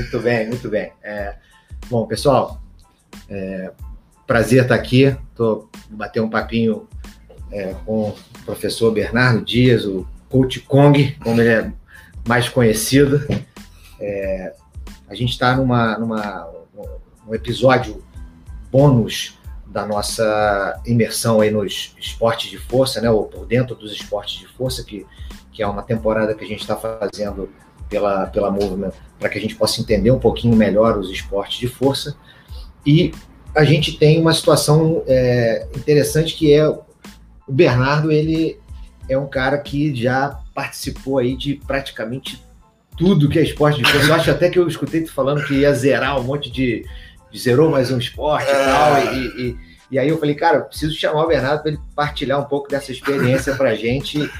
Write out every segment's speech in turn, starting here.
Muito bem, muito bem. É, bom, pessoal, é, prazer estar aqui. Estou bater um papinho é, com o professor Bernardo Dias, o Coach Kong, como ele é mais conhecido. É, a gente está numa, numa um episódio bônus da nossa imersão aí nos esportes de força, né, ou por dentro dos esportes de força, que, que é uma temporada que a gente está fazendo pela, pela Movement, para que a gente possa entender um pouquinho melhor os esportes de força. E a gente tem uma situação é, interessante que é o Bernardo, ele é um cara que já participou aí de praticamente tudo que é esporte de força. Eu acho até que eu escutei tu falando que ia zerar um monte de, zerou mais um esporte e tal. E, e, e, aí eu falei, cara, eu preciso chamar o Bernardo para ele partilhar um pouco dessa experiência para a gente,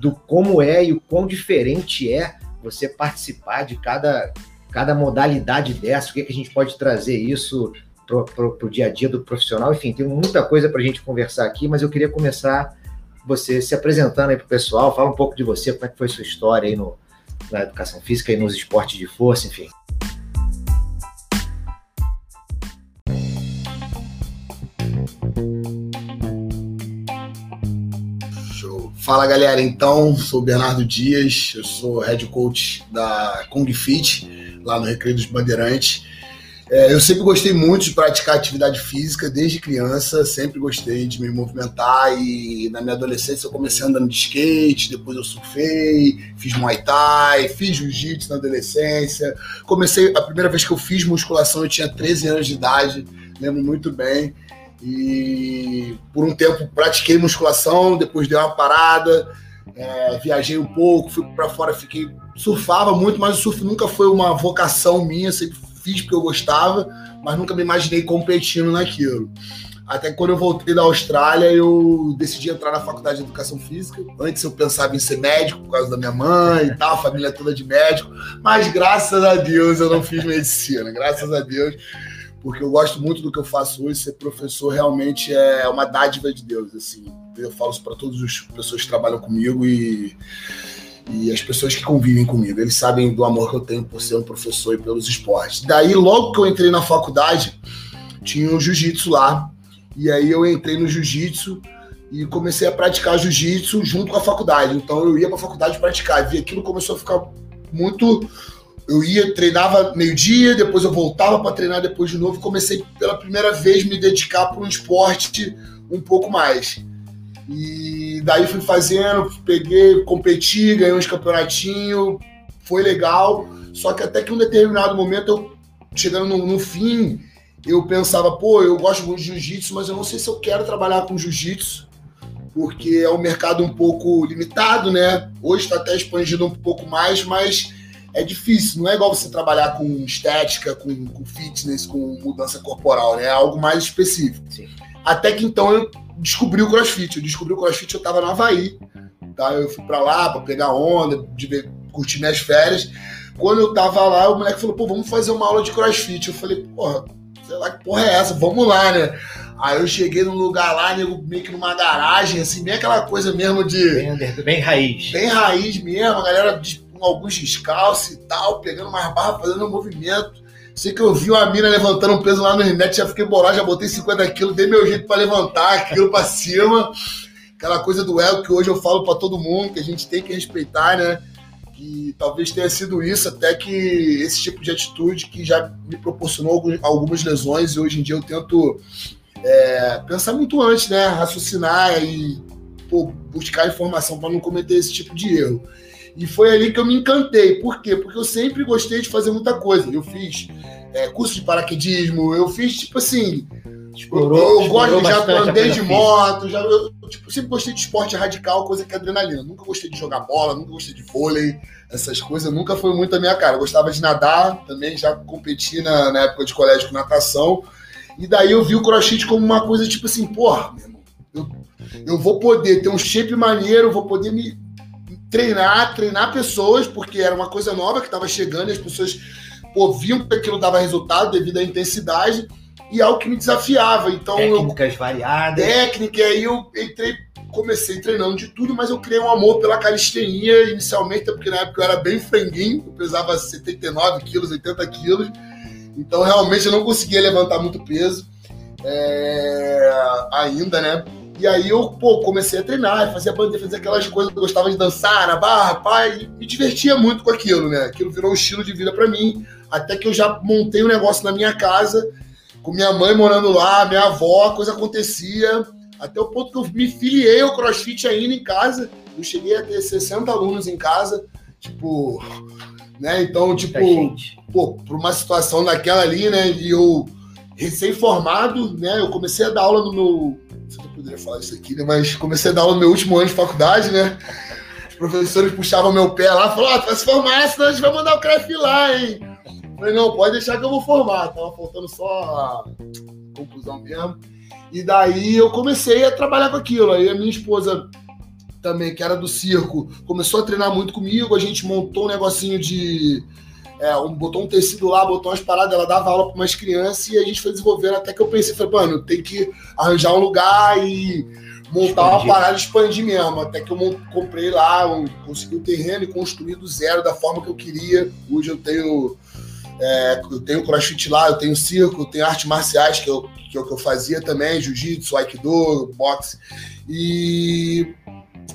do como é e o quão diferente é você participar de cada, cada modalidade dessa, o que, é que a gente pode trazer isso para o dia a dia do profissional. Enfim, tem muita coisa para a gente conversar aqui, mas eu queria começar você se apresentando aí para o pessoal, fala um pouco de você, como é que foi sua história aí no, na educação física e nos esportes de força, enfim. Fala galera, então, sou Bernardo Dias, eu sou head coach da Kung Fit, lá no Recreio dos Bandeirantes. É, eu sempre gostei muito de praticar atividade física desde criança, sempre gostei de me movimentar e na minha adolescência eu comecei andando de skate, depois eu surfei, fiz muay thai, fiz jiu-jitsu na adolescência. Comecei, a primeira vez que eu fiz musculação eu tinha 13 anos de idade, lembro muito bem. E por um tempo pratiquei musculação, depois dei uma parada, é, viajei um pouco, fui para fora, fiquei surfava muito, mas o surf nunca foi uma vocação minha, sempre fiz porque eu gostava, mas nunca me imaginei competindo naquilo. Até que quando eu voltei da Austrália, eu decidi entrar na faculdade de educação física. Antes eu pensava em ser médico por causa da minha mãe e tal, a família toda de médico, mas graças a Deus eu não fiz medicina, graças a Deus porque eu gosto muito do que eu faço hoje. Ser professor realmente é uma dádiva de Deus. Assim, eu falo isso para todas as pessoas que trabalham comigo e, e as pessoas que convivem comigo. Eles sabem do amor que eu tenho por ser um professor e pelos esportes. Daí, logo que eu entrei na faculdade, tinha o jiu-jitsu lá. E aí eu entrei no jiu-jitsu e comecei a praticar jiu-jitsu junto com a faculdade. Então eu ia para a faculdade praticar. E aquilo começou a ficar muito eu ia, treinava meio-dia, depois eu voltava para treinar depois de novo. Comecei pela primeira vez me dedicar para um esporte um pouco mais. E daí fui fazendo, peguei, competi, ganhei uns campeonatinhos, foi legal. Só que até que um determinado momento, eu, chegando no, no fim, eu pensava, pô, eu gosto muito de jiu-jitsu, mas eu não sei se eu quero trabalhar com jiu-jitsu, porque é um mercado um pouco limitado, né? Hoje está até expandido um pouco mais, mas é difícil, não é igual você trabalhar com estética, com, com fitness, com mudança corporal, né? É algo mais específico. Sim. Até que então eu descobri o crossfit. Eu descobri o crossfit, eu tava no Havaí. Tá? Eu fui para lá para pegar onda, de ver, curtir minhas férias. Quando eu tava lá, o moleque falou, pô, vamos fazer uma aula de crossfit. Eu falei, porra, sei lá que porra é essa, vamos lá, né? Aí eu cheguei num lugar lá, meio que numa garagem, assim, bem aquela coisa mesmo de. Bem, bem raiz. Bem raiz mesmo, a galera com alguns descalços e tal, pegando mais barra, fazendo um movimento. Sei que eu vi uma mina levantando um peso lá no net, já fiquei bolado, já botei 50 quilos, dei meu jeito para levantar aquilo para cima. Aquela coisa do ego que hoje eu falo para todo mundo, que a gente tem que respeitar, né? Que talvez tenha sido isso, até que esse tipo de atitude que já me proporcionou algumas lesões e hoje em dia eu tento é, pensar muito antes, né? Raciocinar e pô, buscar informação para não cometer esse tipo de erro. E foi ali que eu me encantei. Por quê? Porque eu sempre gostei de fazer muita coisa. Eu fiz é, curso de paraquedismo, eu fiz, tipo assim. Explorou, eu, eu gosto, já andei de moto, já, eu tipo, sempre gostei de esporte radical, coisa que é adrenalina. Nunca gostei de jogar bola, nunca gostei de vôlei, essas coisas nunca foi muito a minha cara. Eu gostava de nadar, também já competi na, na época de colégio com natação. E daí eu vi o crossfit como uma coisa tipo assim, porra, meu irmão, eu, eu vou poder ter um shape maneiro, vou poder me treinar, treinar pessoas, porque era uma coisa nova que estava chegando e as pessoas pô, viam que aquilo dava resultado devido à intensidade e algo que me desafiava. Então, Técnicas eu, variadas. Técnica, e aí eu entrei comecei treinando de tudo, mas eu criei um amor pela calistenia inicialmente, porque na época eu era bem franguinho, eu pesava 79 quilos, 80 quilos, então realmente eu não conseguia levantar muito peso é, ainda, né? E aí eu, pô, comecei a treinar, fazia bandeira, fazia aquelas coisas, eu gostava de dançar na barra, pai, me divertia muito com aquilo, né? Aquilo virou um estilo de vida para mim, até que eu já montei um negócio na minha casa, com minha mãe morando lá, minha avó, a coisa acontecia, até o ponto que eu me filiei ao CrossFit ainda em casa. Eu cheguei a ter 60 alunos em casa, tipo, né? Então, tipo, pô, por uma situação daquela ali, né? E eu recém-formado, né? Eu comecei a dar aula no meu se eu poderia falar isso aqui, né? Mas comecei a dar aula no meu último ano de faculdade, né? Os professores puxavam meu pé lá falaram: ah, vai se formar, senão a gente vai mandar o CREF lá, hein? Eu falei: não, pode deixar que eu vou formar. Tava faltando só a conclusão mesmo. E daí eu comecei a trabalhar com aquilo. Aí a minha esposa também, que era do circo, começou a treinar muito comigo. A gente montou um negocinho de é, um, botou um tecido lá, botou umas paradas, ela dava aula para umas crianças e a gente foi desenvolvendo até que eu pensei, falei, mano, tem que arranjar um lugar e montar expandir. uma parada e expandir mesmo. Até que eu comprei lá, um, consegui o um terreno e construí do zero da forma que eu queria. Hoje eu tenho. É, eu tenho crossfit lá, eu tenho circo, eu tenho artes marciais que eu, que eu, que eu fazia também, jiu-jitsu, aikido, boxe. E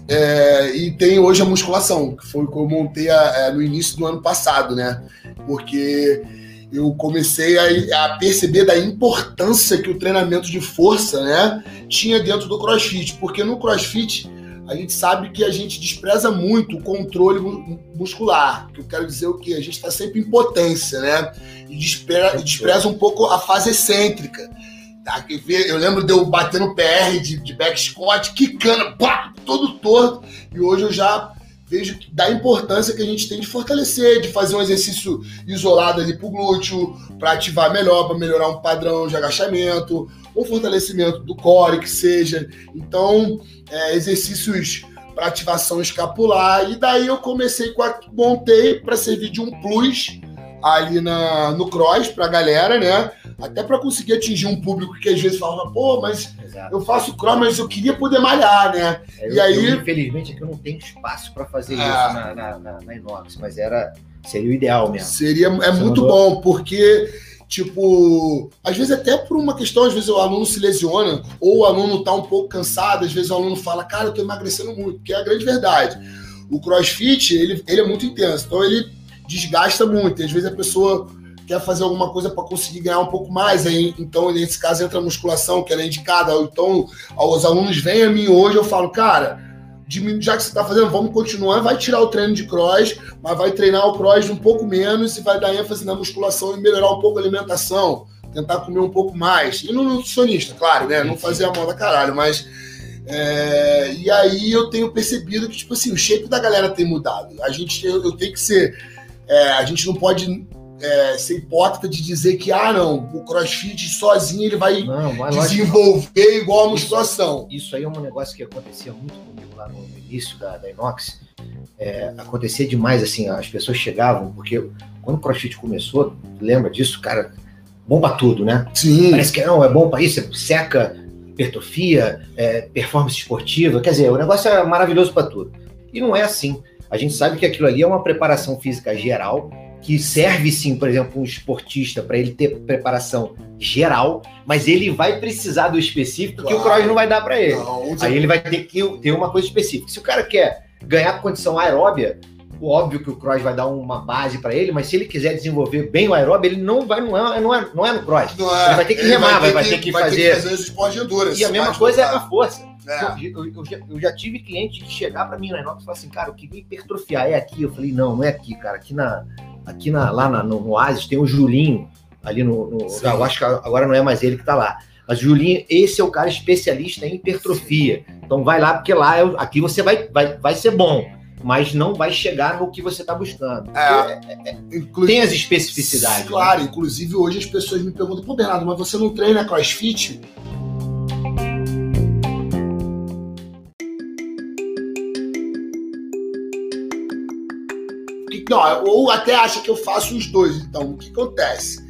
é, e tem hoje a musculação, que foi o que eu montei a, a, é, no início do ano passado, né? Porque eu comecei a, a, perceber da importância que o treinamento de força, né, tinha dentro do CrossFit, porque no CrossFit a gente sabe que a gente despreza muito o controle muscular. Que eu quero dizer o que a gente está sempre em potência, né? E despreza, despreza um pouco a fase excêntrica. Eu lembro de eu bater no PR de, de back squat, quicando, pá, todo torto. E hoje eu já vejo da importância que a gente tem de fortalecer, de fazer um exercício isolado ali pro glúteo, para ativar melhor, para melhorar um padrão de agachamento, ou fortalecimento do core, que seja. Então, é, exercícios para ativação escapular. E daí eu comecei com a montei para servir de um plus ali na, no cross pra galera, né? Até para conseguir atingir um público que às vezes fala, pô, mas Exato. eu faço cross, mas eu queria poder malhar, né? É, e eu, aí. Eu, infelizmente aqui eu não tenho espaço para fazer é... isso na, na, na, na, Inox, mas era, seria o ideal mesmo. Seria, é Você muito mandou... bom, porque. Tipo, às vezes até por uma questão, às vezes o aluno se lesiona, ou o aluno tá um pouco cansado, às vezes o aluno fala, cara, eu tô emagrecendo muito, que é a grande verdade. O crossfit, ele, ele é muito intenso, então ele desgasta muito. Às vezes a pessoa quer fazer alguma coisa para conseguir ganhar um pouco mais, aí, então nesse caso entra a musculação, que ela é indicada. Então, os alunos vêm a mim hoje, eu falo, cara, já que você está fazendo, vamos continuar, vai tirar o treino de cross, mas vai treinar o cross um pouco menos e vai dar ênfase na musculação e melhorar um pouco a alimentação, tentar comer um pouco mais. E no nutricionista, claro, né? Não fazer a moda caralho, mas. É, e aí eu tenho percebido que, tipo assim, o shape da galera tem mudado. A gente, eu, eu tenho que ser é, a gente não pode é, ser hipócrita de dizer que, ah, não, o crossfit sozinho ele vai não, desenvolver igual a musculação. Isso aí é um negócio que acontecia muito comigo lá no início da, da Inox. É, acontecia demais, assim, as pessoas chegavam, porque quando o crossfit começou, lembra disso, cara, bomba tudo, né? Sim. Parece que não, é bom para isso, seca hipertrofia, é, performance esportiva, quer dizer, o negócio é maravilhoso para tudo. E não é assim. A gente sabe que aquilo ali é uma preparação física geral, que serve sim, por exemplo, um esportista para ele ter preparação geral, mas ele vai precisar do específico claro. que o cross não vai dar para ele. Não, Aí ele vai ter que ter uma coisa específica. Se o cara quer ganhar condição aeróbia, óbvio que o cross vai dar uma base para ele, mas se ele quiser desenvolver bem o aeróbio, ele não vai, não é, não é, não é no cross. É. Ele vai ter que remar, vai, ter, vai ter que, fazer. Ter que fazer de endurance. E a mesma coisa é a força. É. Eu, eu, já, eu, já, tive cliente que chegar para mim na Inox e falar assim, cara, eu queria hipertrofiar, é aqui. Eu falei, não, não é aqui, cara. Aqui, na, aqui na, lá na, no Oasis tem o Julinho, ali no. no eu acho que agora não é mais ele que tá lá. Mas Julinho, esse é o cara especialista em hipertrofia. Então vai lá, porque lá, é aqui você vai, vai, vai ser bom mas não vai chegar no que você está buscando. É, é, é, tem as especificidades. Claro, né? inclusive hoje as pessoas me perguntam, pô, Bernardo, mas você não treina crossfit? Não, ou até acha que eu faço os dois. Então, o que acontece?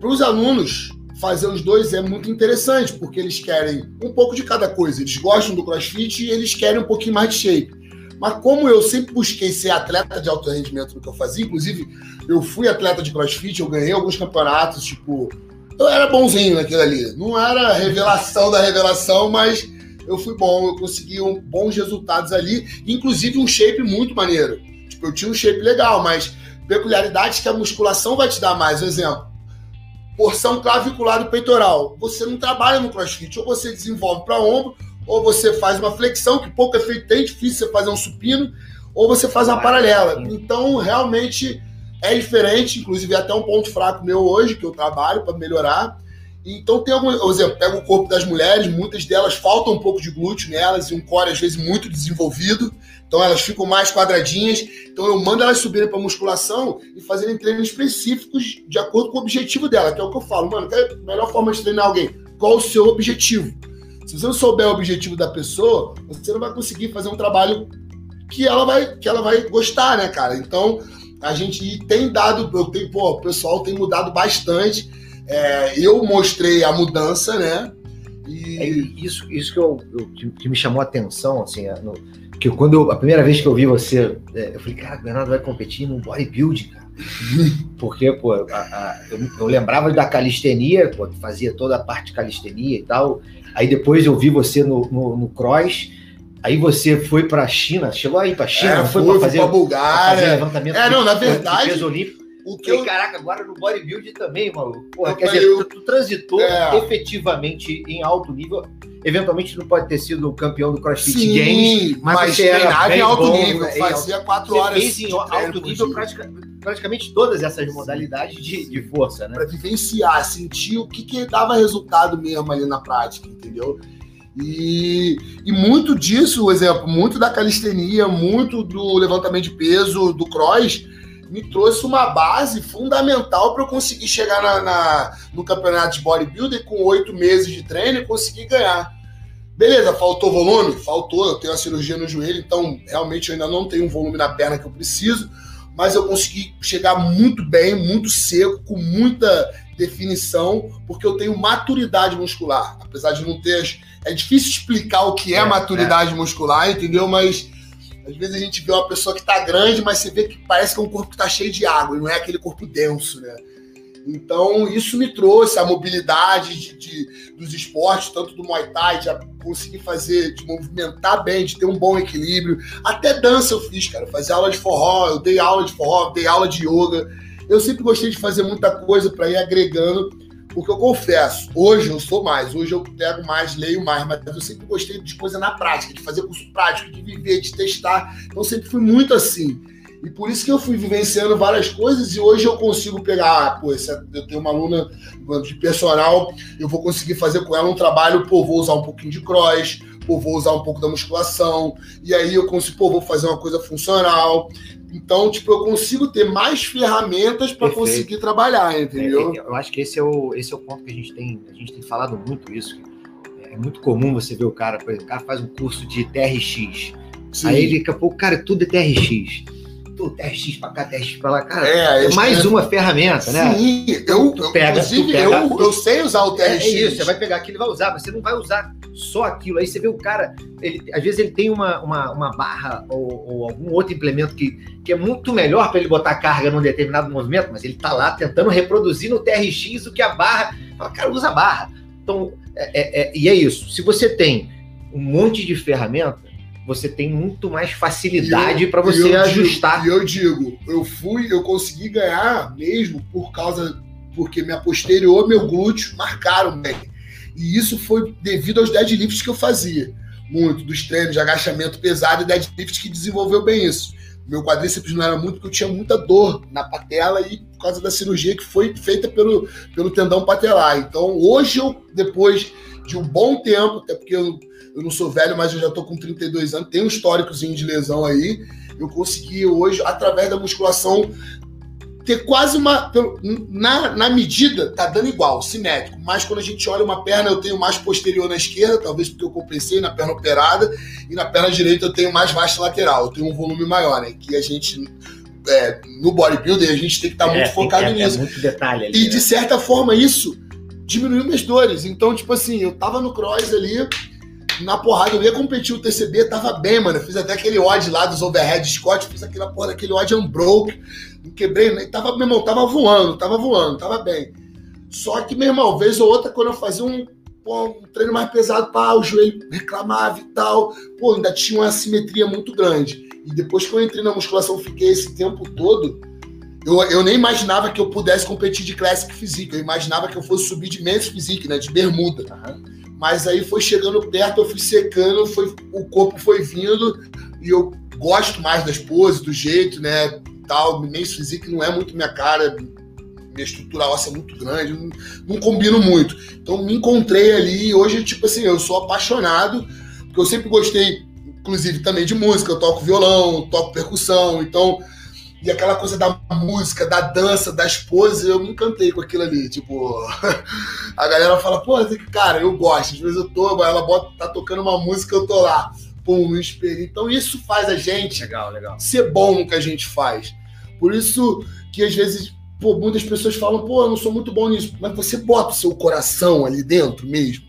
Para os alunos fazer os dois é muito interessante, porque eles querem um pouco de cada coisa. Eles gostam do crossfit e eles querem um pouquinho mais de shape. Mas como eu sempre busquei ser atleta de alto rendimento no que eu fazia, inclusive eu fui atleta de crossfit, eu ganhei alguns campeonatos, tipo, eu era bonzinho naquilo ali. Não era revelação da revelação, mas eu fui bom, eu consegui um, bons resultados ali, inclusive um shape muito maneiro. Tipo, eu tinha um shape legal, mas peculiaridades que a musculação vai te dar mais. Por exemplo, porção clavicular do peitoral. Você não trabalha no crossfit, ou você desenvolve para ombro, ou você faz uma flexão, que pouco efeito tem, difícil você fazer um supino, ou você faz uma paralela. Então, realmente é diferente, inclusive é até um ponto fraco meu hoje, que eu trabalho para melhorar. Então tem algum, por exemplo, pega o corpo das mulheres, muitas delas faltam um pouco de glúteo nelas e um core às vezes muito desenvolvido, então elas ficam mais quadradinhas. Então eu mando elas subirem para musculação e fazerem treinos específicos de acordo com o objetivo dela, que é o que eu falo, mano, qual é a melhor forma de treinar alguém? Qual o seu objetivo? Se você não souber o objetivo da pessoa, você não vai conseguir fazer um trabalho que ela vai, que ela vai gostar, né, cara? Então, a gente tem dado, eu tenho, pô, o pessoal tem mudado bastante. É, eu mostrei a mudança, né? E... É isso, isso que, eu, eu que, que, me chamou a atenção, assim, é, no, que quando eu, a primeira vez que eu vi você, é, eu falei, cara, o Bernardo vai competir no bodybuilding, cara. Porque, pô, a, a, eu, eu, lembrava da calistenia, pô, fazia toda a parte de calistenia e tal. Aí depois eu vi você no, no, no cross. Aí você foi para a China, chegou aí para a China, é, foi, para fazer, pra Bulgária. fazer levantamento é, não, na verdade, peso olímpico. O que eu... Caraca, agora no bodybuilding também, maluco. Porra, quer dizer, eu... tu, tu transitou é. efetivamente em alto nível. Eventualmente não pode ter sido campeão do CrossFit Sim, Games, mas, mas você era em alto bom, nível. Né? Fazia quatro você horas. Fez em alto nível praticamente, praticamente todas essas modalidades de, de força, né? Para vivenciar, sentir o que, que dava resultado mesmo ali na prática, entendeu? E, e muito disso, por exemplo, muito da calistenia, muito do levantamento de peso, do cross, me trouxe uma base fundamental para eu conseguir chegar na, na, no campeonato de bodybuilder com oito meses de treino e conseguir ganhar. Beleza, faltou volume? Faltou, eu tenho uma cirurgia no joelho, então realmente eu ainda não tenho o volume na perna que eu preciso, mas eu consegui chegar muito bem, muito seco, com muita definição, porque eu tenho maturidade muscular. Apesar de não ter. É difícil explicar o que é, é maturidade é. muscular, entendeu? Mas às vezes a gente vê uma pessoa que tá grande, mas você vê que parece que é um corpo que tá cheio de água, e não é aquele corpo denso, né? Então, isso me trouxe a mobilidade de, de, dos esportes, tanto do Muay Thai, de conseguir fazer, de movimentar bem, de ter um bom equilíbrio. Até dança eu fiz, cara. Fazer aula de forró, eu dei aula de forró, dei aula de yoga. Eu sempre gostei de fazer muita coisa para ir agregando porque eu confesso, hoje eu sou mais, hoje eu pego mais, leio mais, mas eu sempre gostei de coisa na prática, de fazer curso prático, de viver, de testar. Então sempre fui muito assim. E por isso que eu fui vivenciando várias coisas e hoje eu consigo pegar, ah, pô, eu tenho uma aluna de personal, eu vou conseguir fazer com ela um trabalho, pô, vou usar um pouquinho de cross, pô, vou usar um pouco da musculação, e aí eu consigo, pô, vou fazer uma coisa funcional. Então, tipo, eu consigo ter mais ferramentas para conseguir trabalhar, entendeu? É, é, eu acho que esse é, o, esse é o ponto que a gente tem, a gente tem falado muito isso. É muito comum você ver o cara, por exemplo, o cara faz um curso de TRX. Sim. Aí daqui a pouco, cara, tudo é TRX tu, TRX pra cá, TRX pra lá, cara. É, é mais é... uma ferramenta, né? Sim, eu, tu pega, inclusive, pega, eu, eu sei usar o TRX. É, isso, você vai pegar aquilo e vai usar, mas você não vai usar só aquilo. Aí você vê o cara, ele, às vezes ele tem uma, uma, uma barra ou, ou, algum outro implemento que, que é muito melhor para ele botar carga num determinado movimento, mas ele tá lá tentando reproduzir no TRX o que a barra. Fala, cara, usa a barra. Então, é, é, é, e é isso. Se você tem um monte de ferramenta, você tem muito mais facilidade para você ajustar. Digo, e eu digo, eu fui, eu consegui ganhar mesmo por causa porque minha posterior, meu glúteo marcaram bem. E isso foi devido aos deadlifts que eu fazia. Muito, dos treinos de agachamento pesado e deadlift que desenvolveu bem isso. Meu quadríceps não era muito porque eu tinha muita dor na patela e por causa da cirurgia que foi feita pelo, pelo tendão patelar. Então, hoje eu, depois de um bom tempo, até porque eu eu não sou velho, mas eu já tô com 32 anos, tenho um históricozinho de lesão aí. Eu consegui hoje, através da musculação, ter quase uma. Na, na medida, tá dando igual, simétrico. Mas quando a gente olha uma perna, eu tenho mais posterior na esquerda, talvez porque eu compensei na perna operada, e na perna direita eu tenho mais vasta lateral, eu tenho um volume maior, né? Que a gente. É, no bodybuilder, a gente tem que estar tá é, muito focado é, nisso. É muito detalhe ali, E de né? certa forma, isso diminuiu minhas dores. Então, tipo assim, eu tava no cross ali, na porrada, eu ia competir o TCB, tava bem, mano. Eu fiz até aquele odd lá dos overhead Scott, fiz aquela porra daquele odd unbroke, não quebrei, né? tava, meu irmão, tava voando, tava voando, tava bem. Só que, meu irmão, vez ou outra, quando eu fazia um, pô, um treino mais pesado, pá, o joelho reclamava e tal, pô, ainda tinha uma assimetria muito grande. E depois que eu entrei na musculação, fiquei esse tempo todo, eu, eu nem imaginava que eu pudesse competir de Classic Physique, eu imaginava que eu fosse subir de Men's Physique, né, de bermuda. Uhum. Mas aí foi chegando perto, eu fui secando, foi, o corpo foi vindo, e eu gosto mais das poses, do jeito, né, tal, Men's Physique não é muito minha cara, minha estrutura óssea é muito grande, não, não combino muito. Então me encontrei ali e hoje, tipo assim, eu sou apaixonado, porque eu sempre gostei, inclusive, também de música, eu toco violão, toco percussão, então. E aquela coisa da música, da dança, das poses, eu me encantei com aquilo ali. Tipo, a galera fala, pô, cara, eu gosto. Às vezes eu tô, ela bota, tá tocando uma música, eu tô lá. Pum, no espelho. Então isso faz a gente legal, legal. ser bom no que a gente faz. Por isso que às vezes Pô, muitas pessoas falam, pô, eu não sou muito bom nisso. Mas você bota o seu coração ali dentro mesmo.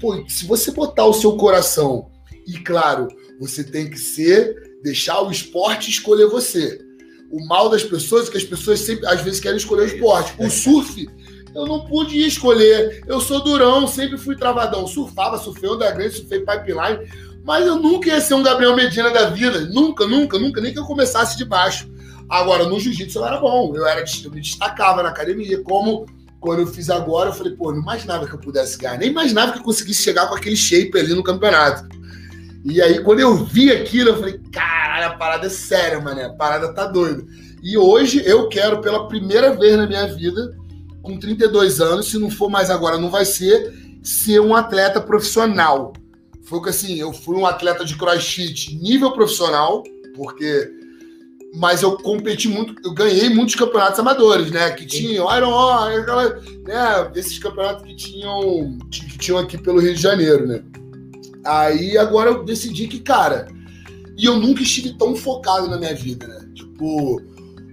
Pô, se você botar o seu coração, e claro, você tem que ser, deixar o esporte escolher você. O mal das pessoas é que as pessoas sempre, às vezes, querem escolher o esporte. O surf, eu não pude escolher. Eu sou durão, sempre fui travadão. Surfava, surfei onda grande, surfei pipeline. Mas eu nunca ia ser um Gabriel Medina da vida. Nunca, nunca, nunca. Nem que eu começasse de baixo. Agora, no jiu-jitsu eu era bom, eu, era, eu me destacava na academia, como quando eu fiz agora, eu falei, pô, não imaginava que eu pudesse ganhar, nem imaginava que eu conseguisse chegar com aquele shape ali no campeonato. E aí, quando eu vi aquilo, eu falei, caralho, a parada é séria, mané, a parada tá doida. E hoje eu quero, pela primeira vez na minha vida, com 32 anos, se não for mais agora, não vai ser, ser um atleta profissional. Foi que assim, eu fui um atleta de crossfit nível profissional, porque mas eu competi muito, eu ganhei muitos campeonatos amadores, né? Que tinham Iron né? Esses campeonatos que tinham, que tinham aqui pelo Rio de Janeiro, né? Aí agora eu decidi que, cara, e eu nunca estive tão focado na minha vida, né? Tipo,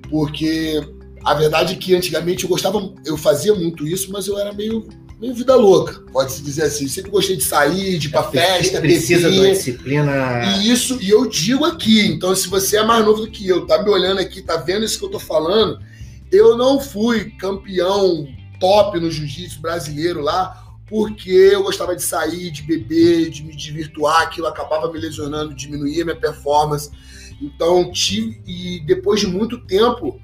porque a verdade é que antigamente eu gostava, eu fazia muito isso, mas eu era meio meio vida louca, pode-se dizer assim. Sempre gostei de sair, de ir pra é, festa, precisa beber. de uma disciplina. E isso, e eu digo aqui, então se você é mais novo do que eu, tá me olhando aqui, tá vendo isso que eu tô falando, eu não fui campeão top no jiu-jitsu brasileiro lá, porque eu gostava de sair, de beber, de me desvirtuar, aquilo acabava me lesionando, diminuía minha performance. Então, tive, e depois de muito tempo,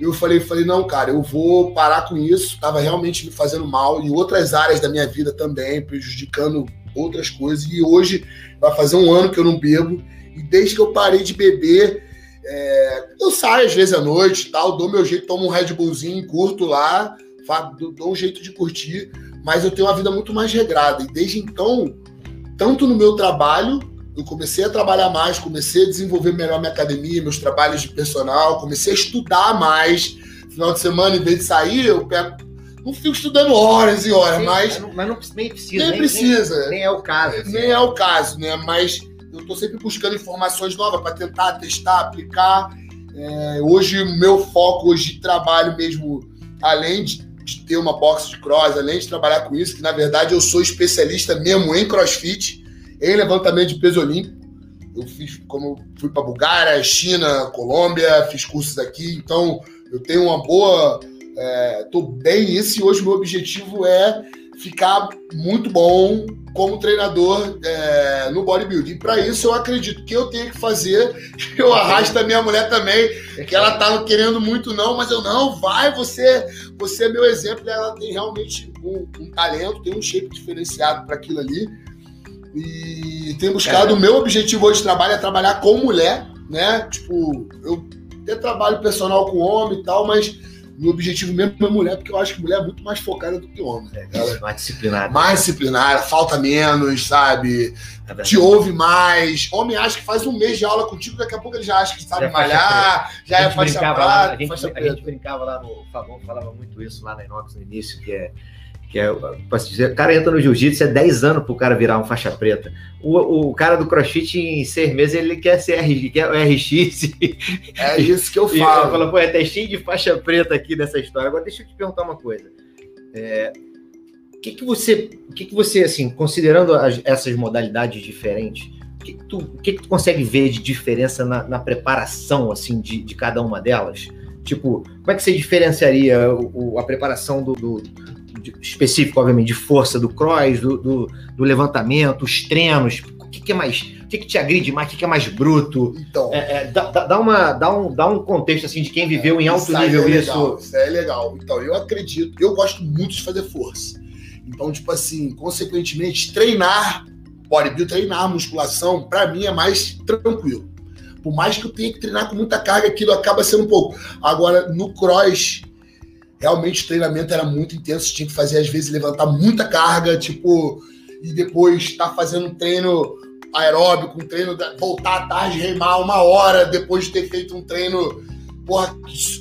eu falei, falei, não, cara, eu vou parar com isso. Estava realmente me fazendo mal em outras áreas da minha vida também, prejudicando outras coisas. E hoje vai fazer um ano que eu não bebo. E desde que eu parei de beber, é, eu saio às vezes à noite, tal, dou meu jeito, tomo um Red Bullzinho, curto lá, dou um jeito de curtir. Mas eu tenho uma vida muito mais regrada. E desde então, tanto no meu trabalho eu comecei a trabalhar mais, comecei a desenvolver melhor minha academia, meus trabalhos de personal, comecei a estudar mais. Final de semana, em vez de sair, eu pego. Não fico estudando horas e horas, Sim, mas. Mas não, nem precisa. Nem, nem precisa. Nem, nem, é o caso. Assim. Nem é o caso, né? Mas eu estou sempre buscando informações novas para tentar testar, aplicar. É, hoje, o meu foco hoje de trabalho mesmo, além de, de ter uma box de cross, além de trabalhar com isso, que na verdade eu sou especialista mesmo em crossfit em levantamento de peso olímpico. Eu fiz, como fui para Bulgária, China, Colômbia, fiz cursos aqui, então eu tenho uma boa. Estou é, bem nisso e hoje meu objetivo é ficar muito bom como treinador é, no bodybuilding. Para isso, eu acredito que eu tenho que fazer. Eu arrasto a minha mulher também, que ela tá querendo muito, não, mas eu não, vai, você, você é meu exemplo. Ela tem realmente um, um talento, tem um shape diferenciado para aquilo ali. E tenho buscado, é. o meu objetivo hoje de trabalho é trabalhar com mulher, né? Tipo, eu até trabalho personal com homem e tal, mas meu objetivo mesmo é mulher, porque eu acho que mulher é muito mais focada do que homem. É, ela, mais disciplinada. Mais disciplinada, falta menos, sabe? É Te ouve mais. Homem acha que faz um mês de aula contigo, daqui a pouco ele já acha que sabe já malhar, já é faixa prata. Lá, a, gente, a gente brincava lá no Favão, falava muito isso lá na Inox no início, que é que é, dizer, o cara entra no jiu-jitsu, é 10 anos pro cara virar um faixa preta. O, o cara do crossfit, em seis meses, ele quer ser RX, quer o RX. É isso que eu falo. Fala, pô, é até cheio de faixa preta aqui nessa história. Agora, deixa eu te perguntar uma coisa. É, O que, que você, o que, que você, assim, considerando as, essas modalidades diferentes, o que, que, tu, o que, que tu consegue ver de diferença na, na preparação, assim, de, de cada uma delas? Tipo, como é que você diferenciaria o, a preparação do, do de, específico, obviamente, de força do cross, do, do, do levantamento, os treinos? O que, que é mais o que, que te agride mais, o que, que é mais bruto? Então. É, é, dá, dá, uma, dá, um, dá um contexto assim de quem viveu é, em alto nível é isso. Isso é legal. Então, eu acredito, eu gosto muito de fazer força. Então, tipo assim, consequentemente, treinar bodybuilding, treinar musculação, para mim é mais tranquilo. Por mais que eu tenha que treinar com muita carga, aquilo acaba sendo um pouco. Agora, no cross, realmente o treinamento era muito intenso, tinha que fazer, às vezes, levantar muita carga, tipo, e depois estar tá fazendo um treino aeróbico, um treino, voltar à tarde, remar uma hora, depois de ter feito um treino, porra,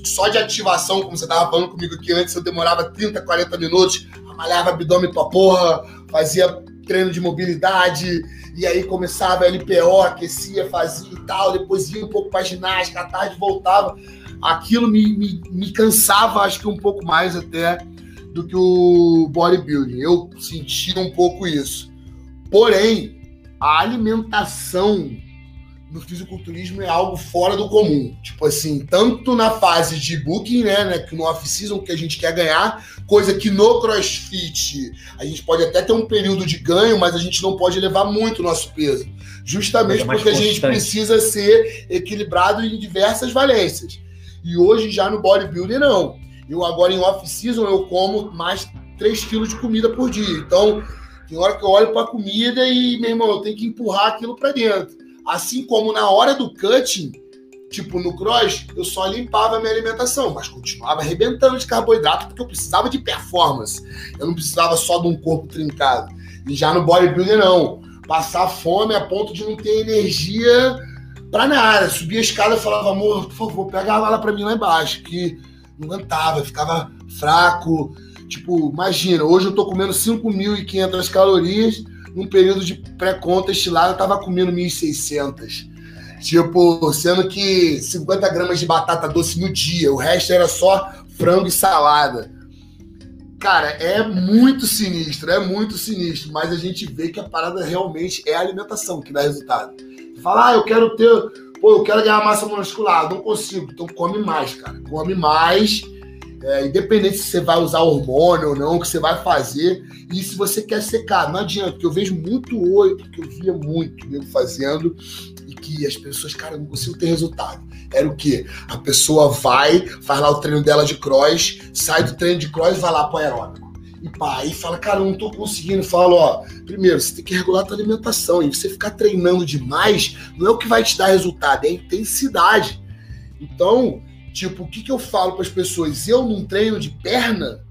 só de ativação, como você tava falando comigo aqui antes, eu demorava 30, 40 minutos, malhava abdômen pra porra, fazia treino de mobilidade, e aí começava LPO, aquecia, fazia e tal, depois ia um pouco pra ginástica, à tarde voltava. Aquilo me, me, me cansava, acho que um pouco mais até do que o bodybuilding. Eu sentia um pouco isso. Porém, a alimentação no fisiculturismo é algo fora do comum. Tipo assim, tanto na fase de booking, né, né que no off-season que a gente quer ganhar, coisa que no CrossFit a gente pode até ter um período de ganho, mas a gente não pode levar muito o nosso peso. Justamente é porque constante. a gente precisa ser equilibrado em diversas valências. E hoje já no bodybuilding não. Eu agora em off-season eu como mais 3 quilos de comida por dia. Então, tem hora que eu olho para a comida e, meu irmão, eu tenho que empurrar aquilo para dentro. Assim como na hora do cutting, tipo no cross, eu só limpava a minha alimentação, mas continuava arrebentando de carboidrato porque eu precisava de performance. Eu não precisava só de um corpo trincado. E já no bodybuilder, não. Passar fome a ponto de não ter energia para nada. Subia a escada e falava, amor, por favor, pega a para mim lá embaixo, que não aguentava, ficava fraco. Tipo, imagina, hoje eu tô comendo 5.500 calorias num período de pré-contest lá, eu tava comendo 1.600. Tipo, sendo que 50 gramas de batata doce no dia, o resto era só frango e salada. Cara, é muito sinistro, é muito sinistro, mas a gente vê que a parada realmente é a alimentação que dá resultado. Fala, ah, eu quero ter, pô, eu quero ganhar massa muscular, não consigo, então come mais, cara, come mais é, independente se você vai usar hormônio ou não, o que você vai fazer, e se você quer secar, não adianta, porque eu vejo muito hoje, porque eu via muito nego fazendo, e que as pessoas, cara, não consigo ter resultado. Era o quê? A pessoa vai, faz lá o treino dela de cross, sai do treino de cross e vai lá pro aeróbico. E pá, aí fala, cara, eu não tô conseguindo. Fala, ó, primeiro, você tem que regular a tua alimentação. E você ficar treinando demais não é o que vai te dar resultado, é a intensidade. Então, Tipo, o que, que eu falo para as pessoas? Eu, num treino de perna,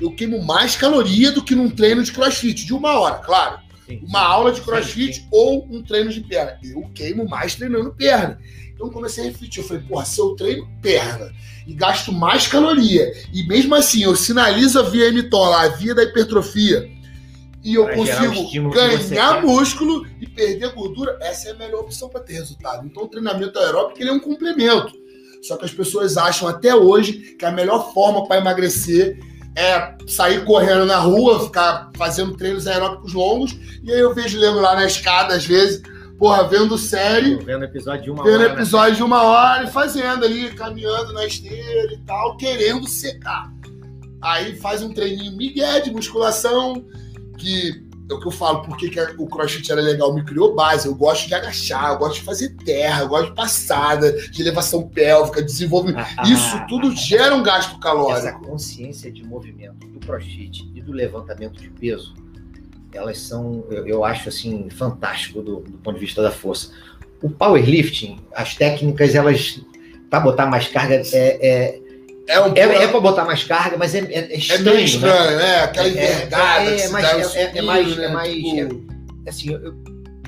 eu queimo mais caloria do que num treino de crossfit, de uma hora, claro. Sim. Uma aula de crossfit sim, sim. ou um treino de perna. Eu queimo mais treinando perna. Então comecei a refletir. Eu falei, porra, se eu treino perna e gasto mais caloria, e mesmo assim eu sinalizo a via mTOR lá, a via da hipertrofia, e eu consigo ganhar músculo e perder gordura, essa é a melhor opção para ter resultado. Então o treinamento aeróbico ele é um complemento. Só que as pessoas acham até hoje que a melhor forma para emagrecer é sair correndo na rua, ficar fazendo treinos aeróbicos longos. E aí eu vejo lendo lá na escada, às vezes, porra, vendo série. Vendo episódio de uma vendo hora. Vendo né? episódio né? de uma hora e fazendo ali, caminhando na esteira e tal, querendo secar. Aí faz um treininho migué de musculação, que é o que eu falo, por que, o crossfit era legal, me criou base. Eu gosto de agachar, eu gosto de fazer terra, eu gosto de passada, de elevação pélvica, desenvolvimento. Ah, Isso ah, tudo gera um gasto calórico. Essa consciência de movimento do crossfit e do levantamento de peso, elas são, eu, eu acho assim, fantástico do, do ponto de vista da força. O powerlifting, as técnicas, elas, para botar mais carga, é, é é, um é, é para botar mais carga, mas é, é, é estranho. É meio né? estranho, né? Aquela envergada. É, é, mais, é, é, é, mais, né? é mais. Tipo... assim, eu,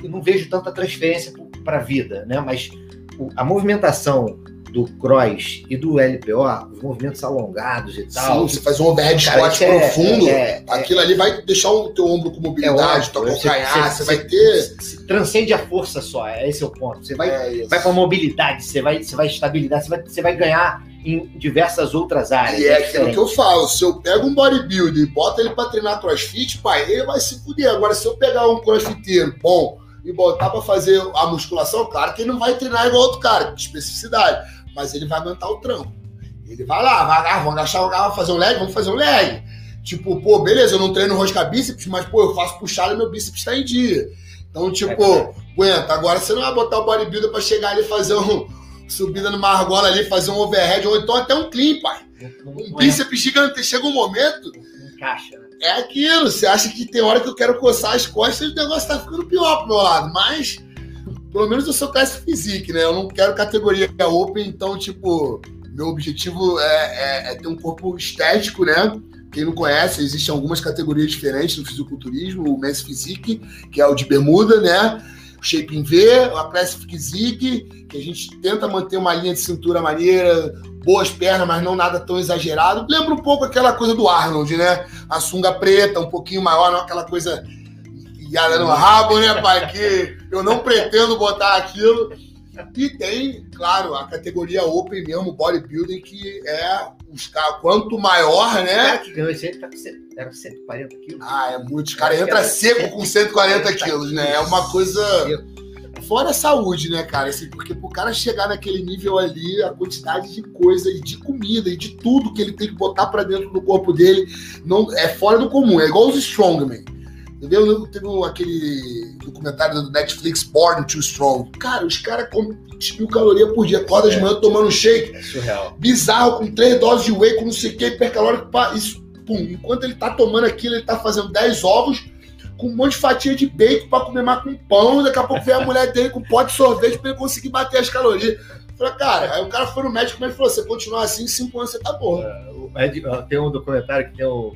eu, não vejo tanta transferência para a vida, né? Mas o, a movimentação do cross e do LPO, os movimentos alongados e tal. Sim, você faz um overhead squat é, profundo, é, é, aquilo ali vai deixar o teu ombro com mobilidade, é tua calcanhar, você, você, vai ter... transcende a força só, esse é o ponto. Você vai, vai para mobilidade, você vai, você vai estabilidade, você vai, você vai ganhar em diversas outras áreas. E é, é aquilo que eu falo, se eu pego um bodybuilder e boto ele para treinar crossfit, pai, ele vai se fuder. Agora, se eu pegar um crossfiteiro bom e botar para fazer a musculação, claro que ele não vai treinar igual outro cara, de especificidade, mas ele vai aguentar o trampo. Ele vai lá, vai, ah, vamos agachar o carro, fazer um leg, vamos fazer um leg. Tipo, pô, beleza, eu não treino rosca bíceps, mas, pô, eu faço puxada e meu bíceps tá em dia. Então, tipo, é aguenta. Agora você não vai botar o bodybuilder pra chegar ali e fazer um subida numa argola ali, fazer um overhead, ou então até um clean, pai. Um bíceps gigante. Chega um momento. Encaixa, né? É aquilo. Você acha que tem hora que eu quero coçar as costas e o negócio tá ficando pior pro meu lado. Mas, pelo menos eu sou classe physique, né? Eu não quero categoria open, então, tipo, meu objetivo é, é, é ter um corpo estético, né? Quem não conhece, existem algumas categorias diferentes no fisiculturismo, o Men's Physique, que é o de bermuda, né? Shape in V, a Classic Physique, que a gente tenta manter uma linha de cintura maneira, boas pernas, mas não nada tão exagerado. Lembra um pouco aquela coisa do Arnold, né? A sunga preta, um pouquinho maior, não aquela coisa enfiada no rabo, né, pai? Que eu não pretendo botar aquilo. E tem, claro, a categoria Open mesmo, bodybuilding, que é os caras, quanto maior, né? O cara que ganhou esse aí tá era 140 quilos. Ah, é muito. Os caras entram seco com 140 quilos, né? É uma coisa. Fora a saúde, né, cara? Assim, porque pro cara chegar naquele nível ali, a quantidade de coisa e de comida e de tudo que ele tem que botar para dentro do corpo dele não é fora do comum. É igual os strongman. Entendeu? Teve aquele documentário do Netflix, Born Too Strong. Cara, os caras comem mil calorias por dia, acorda de é. manhã tomando shake. É surreal. Bizarro, com três doses de whey, com não sei o que, hipercalórico. Isso, pum. Enquanto ele tá tomando aquilo, ele tá fazendo 10 ovos com um monte de fatia de bacon para comer mais com pão. Daqui a pouco vem a mulher dele com um pote de sorvete para ele conseguir bater as calorias. Falei, cara, aí o cara foi no médico e falou: você continuar assim, em 5 anos você tá bom. É, tem um documentário que tem um.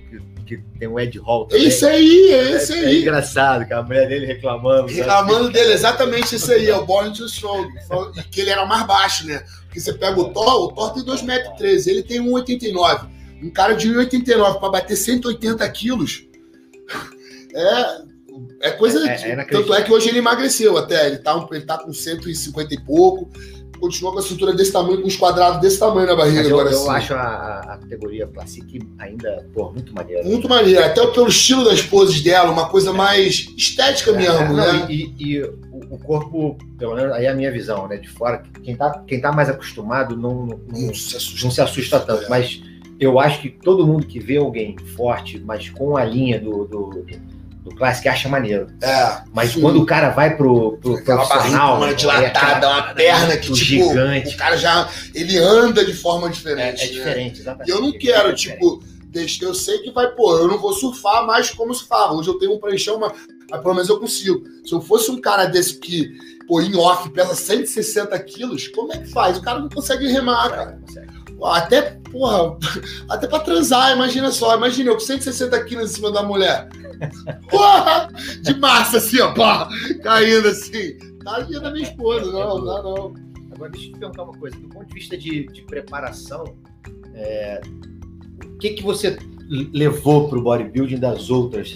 Que, tem um Ed Hall também. Esse aí, é esse é, aí. É engraçado, que a mulher dele reclamando. Né? Reclamando né? dele, exatamente isso aí, é o Born to Strong. E que ele era mais baixo, né? Porque você pega o Thor, o Thor tem 2,13 m, ele tem 1,89. Um cara de 1,89 para bater 180 quilos. É, é coisa. É, é, tanto é que hoje ele emagreceu até. Ele tá, ele tá com 150 e pouco continua com a estrutura desse tamanho, com os quadrados desse tamanho na barriga. Eu, agora, eu assim. acho a, a, categoria Classic ainda, pô, muito maneira. Muito maneira, até pelo estilo das poses dela, uma coisa mais estética é, mesmo, né? E, e, o corpo, pelo menos aí é a minha visão, né, de fora, quem tá, quem tá mais acostumado não, não, não, se, assusta, não se assusta tanto, é. mas eu acho que todo mundo que vê alguém forte, mas com a linha do, do do Classic acha maneiro. É. Mas sim. quando o cara vai pro, pro aquela profissional. Uma dilatada, é uma perna que, tipo, gigante. o cara já. Ele anda de forma diferente. É, é diferente, né? exatamente. E eu não quero, tipo, eu sei que vai, pô, eu não vou surfar mais como surfava. Hoje eu tenho um pranchão, mas, mas pelo menos eu consigo. Se eu fosse um cara desse que, pô, em off, pesa 160 quilos, como é que faz? O cara não consegue remar, cara. Não consegue. Até, porra, até pra transar, imagina só. Imagina eu com 160 quilos em cima da mulher. Porra! De massa, assim, ó, pá, caindo assim. Tá dia da minha esposa, não, não, não. Agora, deixa eu te perguntar uma coisa. Do ponto de vista de, de preparação, é, o que, que você levou pro bodybuilding das outras?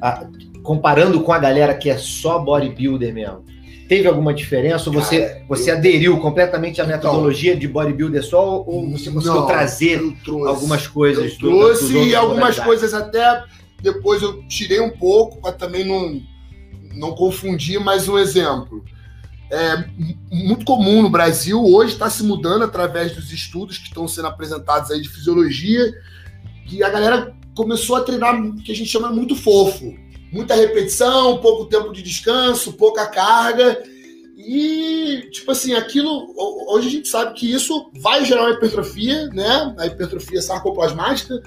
A, comparando com a galera que é só bodybuilder mesmo. Teve alguma diferença? Ou você, Cara, você eu... aderiu completamente à metodologia então, de bodybuilder só ou você conseguiu não, trazer algumas coisas? Eu trouxe do, e algumas coisas até depois eu tirei um pouco para também não, não confundir, mas um exemplo. É muito comum no Brasil, hoje está se mudando através dos estudos que estão sendo apresentados aí de fisiologia, que a galera começou a treinar que a gente chama muito fofo muita repetição, pouco tempo de descanso, pouca carga. E, tipo assim, aquilo. Hoje a gente sabe que isso vai gerar uma hipertrofia, né? A hipertrofia sarcoplasmática,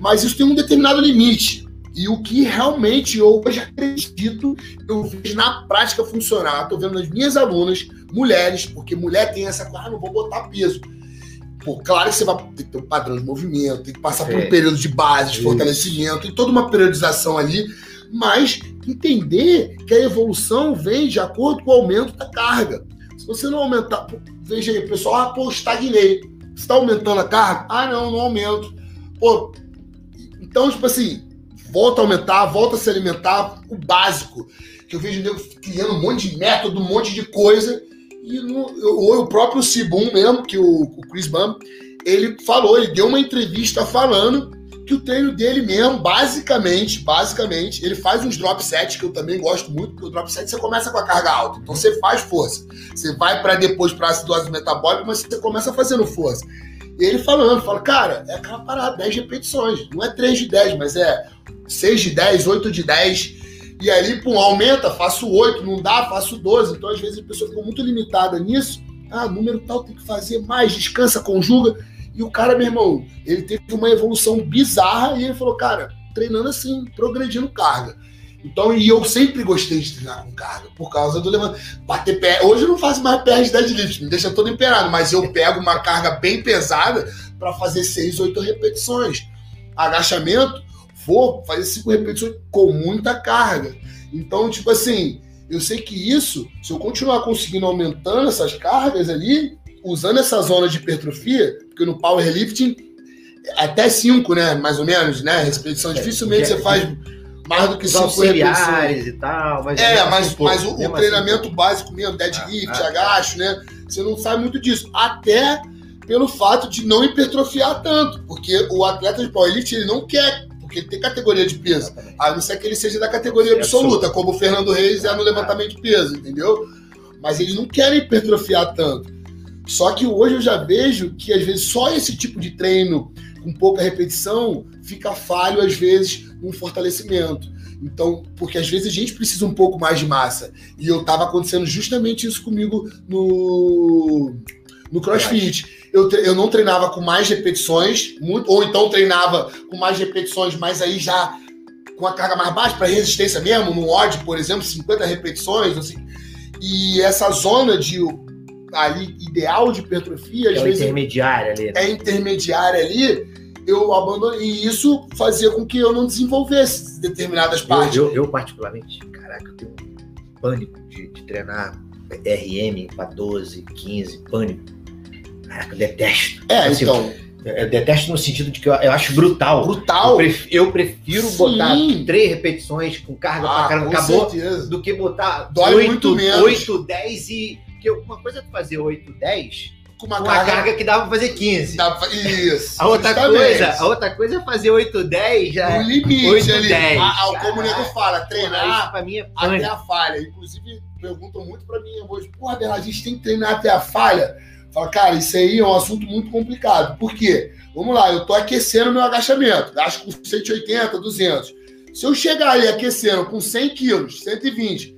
mas isso tem um determinado limite. E o que realmente eu hoje acredito, eu vejo na prática funcionar. Estou vendo nas minhas alunas, mulheres, porque mulher tem essa coisa, ah, não vou botar peso. Pô, claro que você vai ter que ter um padrão de movimento, tem que passar por um período de base, de fortalecimento, e toda uma periodização ali mas entender que a evolução vem de acordo com o aumento da carga. Se você não aumentar, veja aí, pessoal, ah, pô, estagnei. Você está aumentando a carga? Ah, não, não aumento. Pô, então, tipo assim, volta a aumentar, volta a se alimentar, o básico. Que eu vejo nego criando um monte de método, um monte de coisa. E no, ou o próprio Cibum mesmo, que o, o Chris Bum, ele falou, ele deu uma entrevista falando que o treino dele mesmo, basicamente, basicamente, ele faz uns drop sets que eu também gosto muito, porque o drop set você começa com a carga alta, então você faz força. Você vai para depois para acidose metabólica, mas você começa fazendo força. E ele falando, fala, cara, é aquela parada, 10 repetições. Não é 3 de 10, mas é 6 de 10, 8 de 10. E aí, pum, aumenta, faço 8, não dá, faço 12. Então, às vezes, a pessoa ficou muito limitada nisso. Ah, número tal tem que fazer mais, descansa, conjuga. E o cara, meu irmão, ele teve uma evolução bizarra e ele falou, cara, treinando assim, progredindo carga. Então, e eu sempre gostei de treinar com carga, por causa do levantamento. Bater pé. Hoje eu não faço mais pé de deadlift, me deixa todo emperado, mas eu pego uma carga bem pesada para fazer 6, 8 repetições. Agachamento, vou fazer 5 repetições com muita carga. Então, tipo assim, eu sei que isso, se eu continuar conseguindo aumentando essas cargas ali, usando essa zona de hipertrofia, porque no powerlifting, até 5, né, mais ou menos, né, repetição, dificilmente você faz mais do que Os auxiliares e tal. Mas é, mas, mas o, o treinamento assim, básico mesmo, deadlift, ah, ah, agacho, né? Você não sabe muito disso. Até pelo fato de não hipertrofiar tanto. Porque o atleta de powerlifting, ele não quer porque ele tem categoria de peso. A não ser que ele seja da categoria absoluta, como o Fernando Reis é no levantamento de peso, entendeu? Mas eles não querem hipertrofiar tanto. Só que hoje eu já vejo que às vezes só esse tipo de treino com pouca repetição fica falho às vezes no fortalecimento. Então, porque às vezes a gente precisa um pouco mais de massa. E eu tava acontecendo justamente isso comigo no, no CrossFit. Eu, eu não treinava com mais repetições, muito, ou então treinava com mais repetições, mas aí já com a carga mais baixa, para resistência mesmo, no odd, por exemplo, 50 repetições, assim. E essa zona de ali ideal de hipertrofia, às é vezes. intermediária ali. Né? É intermediária ali, eu abandonei. E isso fazia com que eu não desenvolvesse determinadas partes. Eu, eu, eu particularmente, caraca, eu tenho um pânico de, de treinar RM para 12, 15, pânico. Caraca, eu detesto. É, assim, então. Eu detesto no sentido de que eu, eu acho brutal. Brutal. Eu prefiro, eu prefiro botar três repetições com carga ah, pra caramba, acabou, certeza. do que botar Dói 8, muito menos. 8, 10 e porque uma coisa é fazer 8, 10 com uma, com carga, uma carga, que dava pra fazer 15. Dá pra... Isso. A outra, coisa, a outra coisa é fazer 8, 10 já. O limite 8, ali. 10. A, a, como o nego fala, treinar pra mim é até a falha. Inclusive, perguntam muito pra mim hoje, porra, Bela, a gente tem que treinar até a falha. Fala, cara, isso aí é um assunto muito complicado. Por quê? Vamos lá, eu tô aquecendo meu agachamento. Gasto com 180, 200. Se eu chegar ali aquecendo com 100 quilos, 120,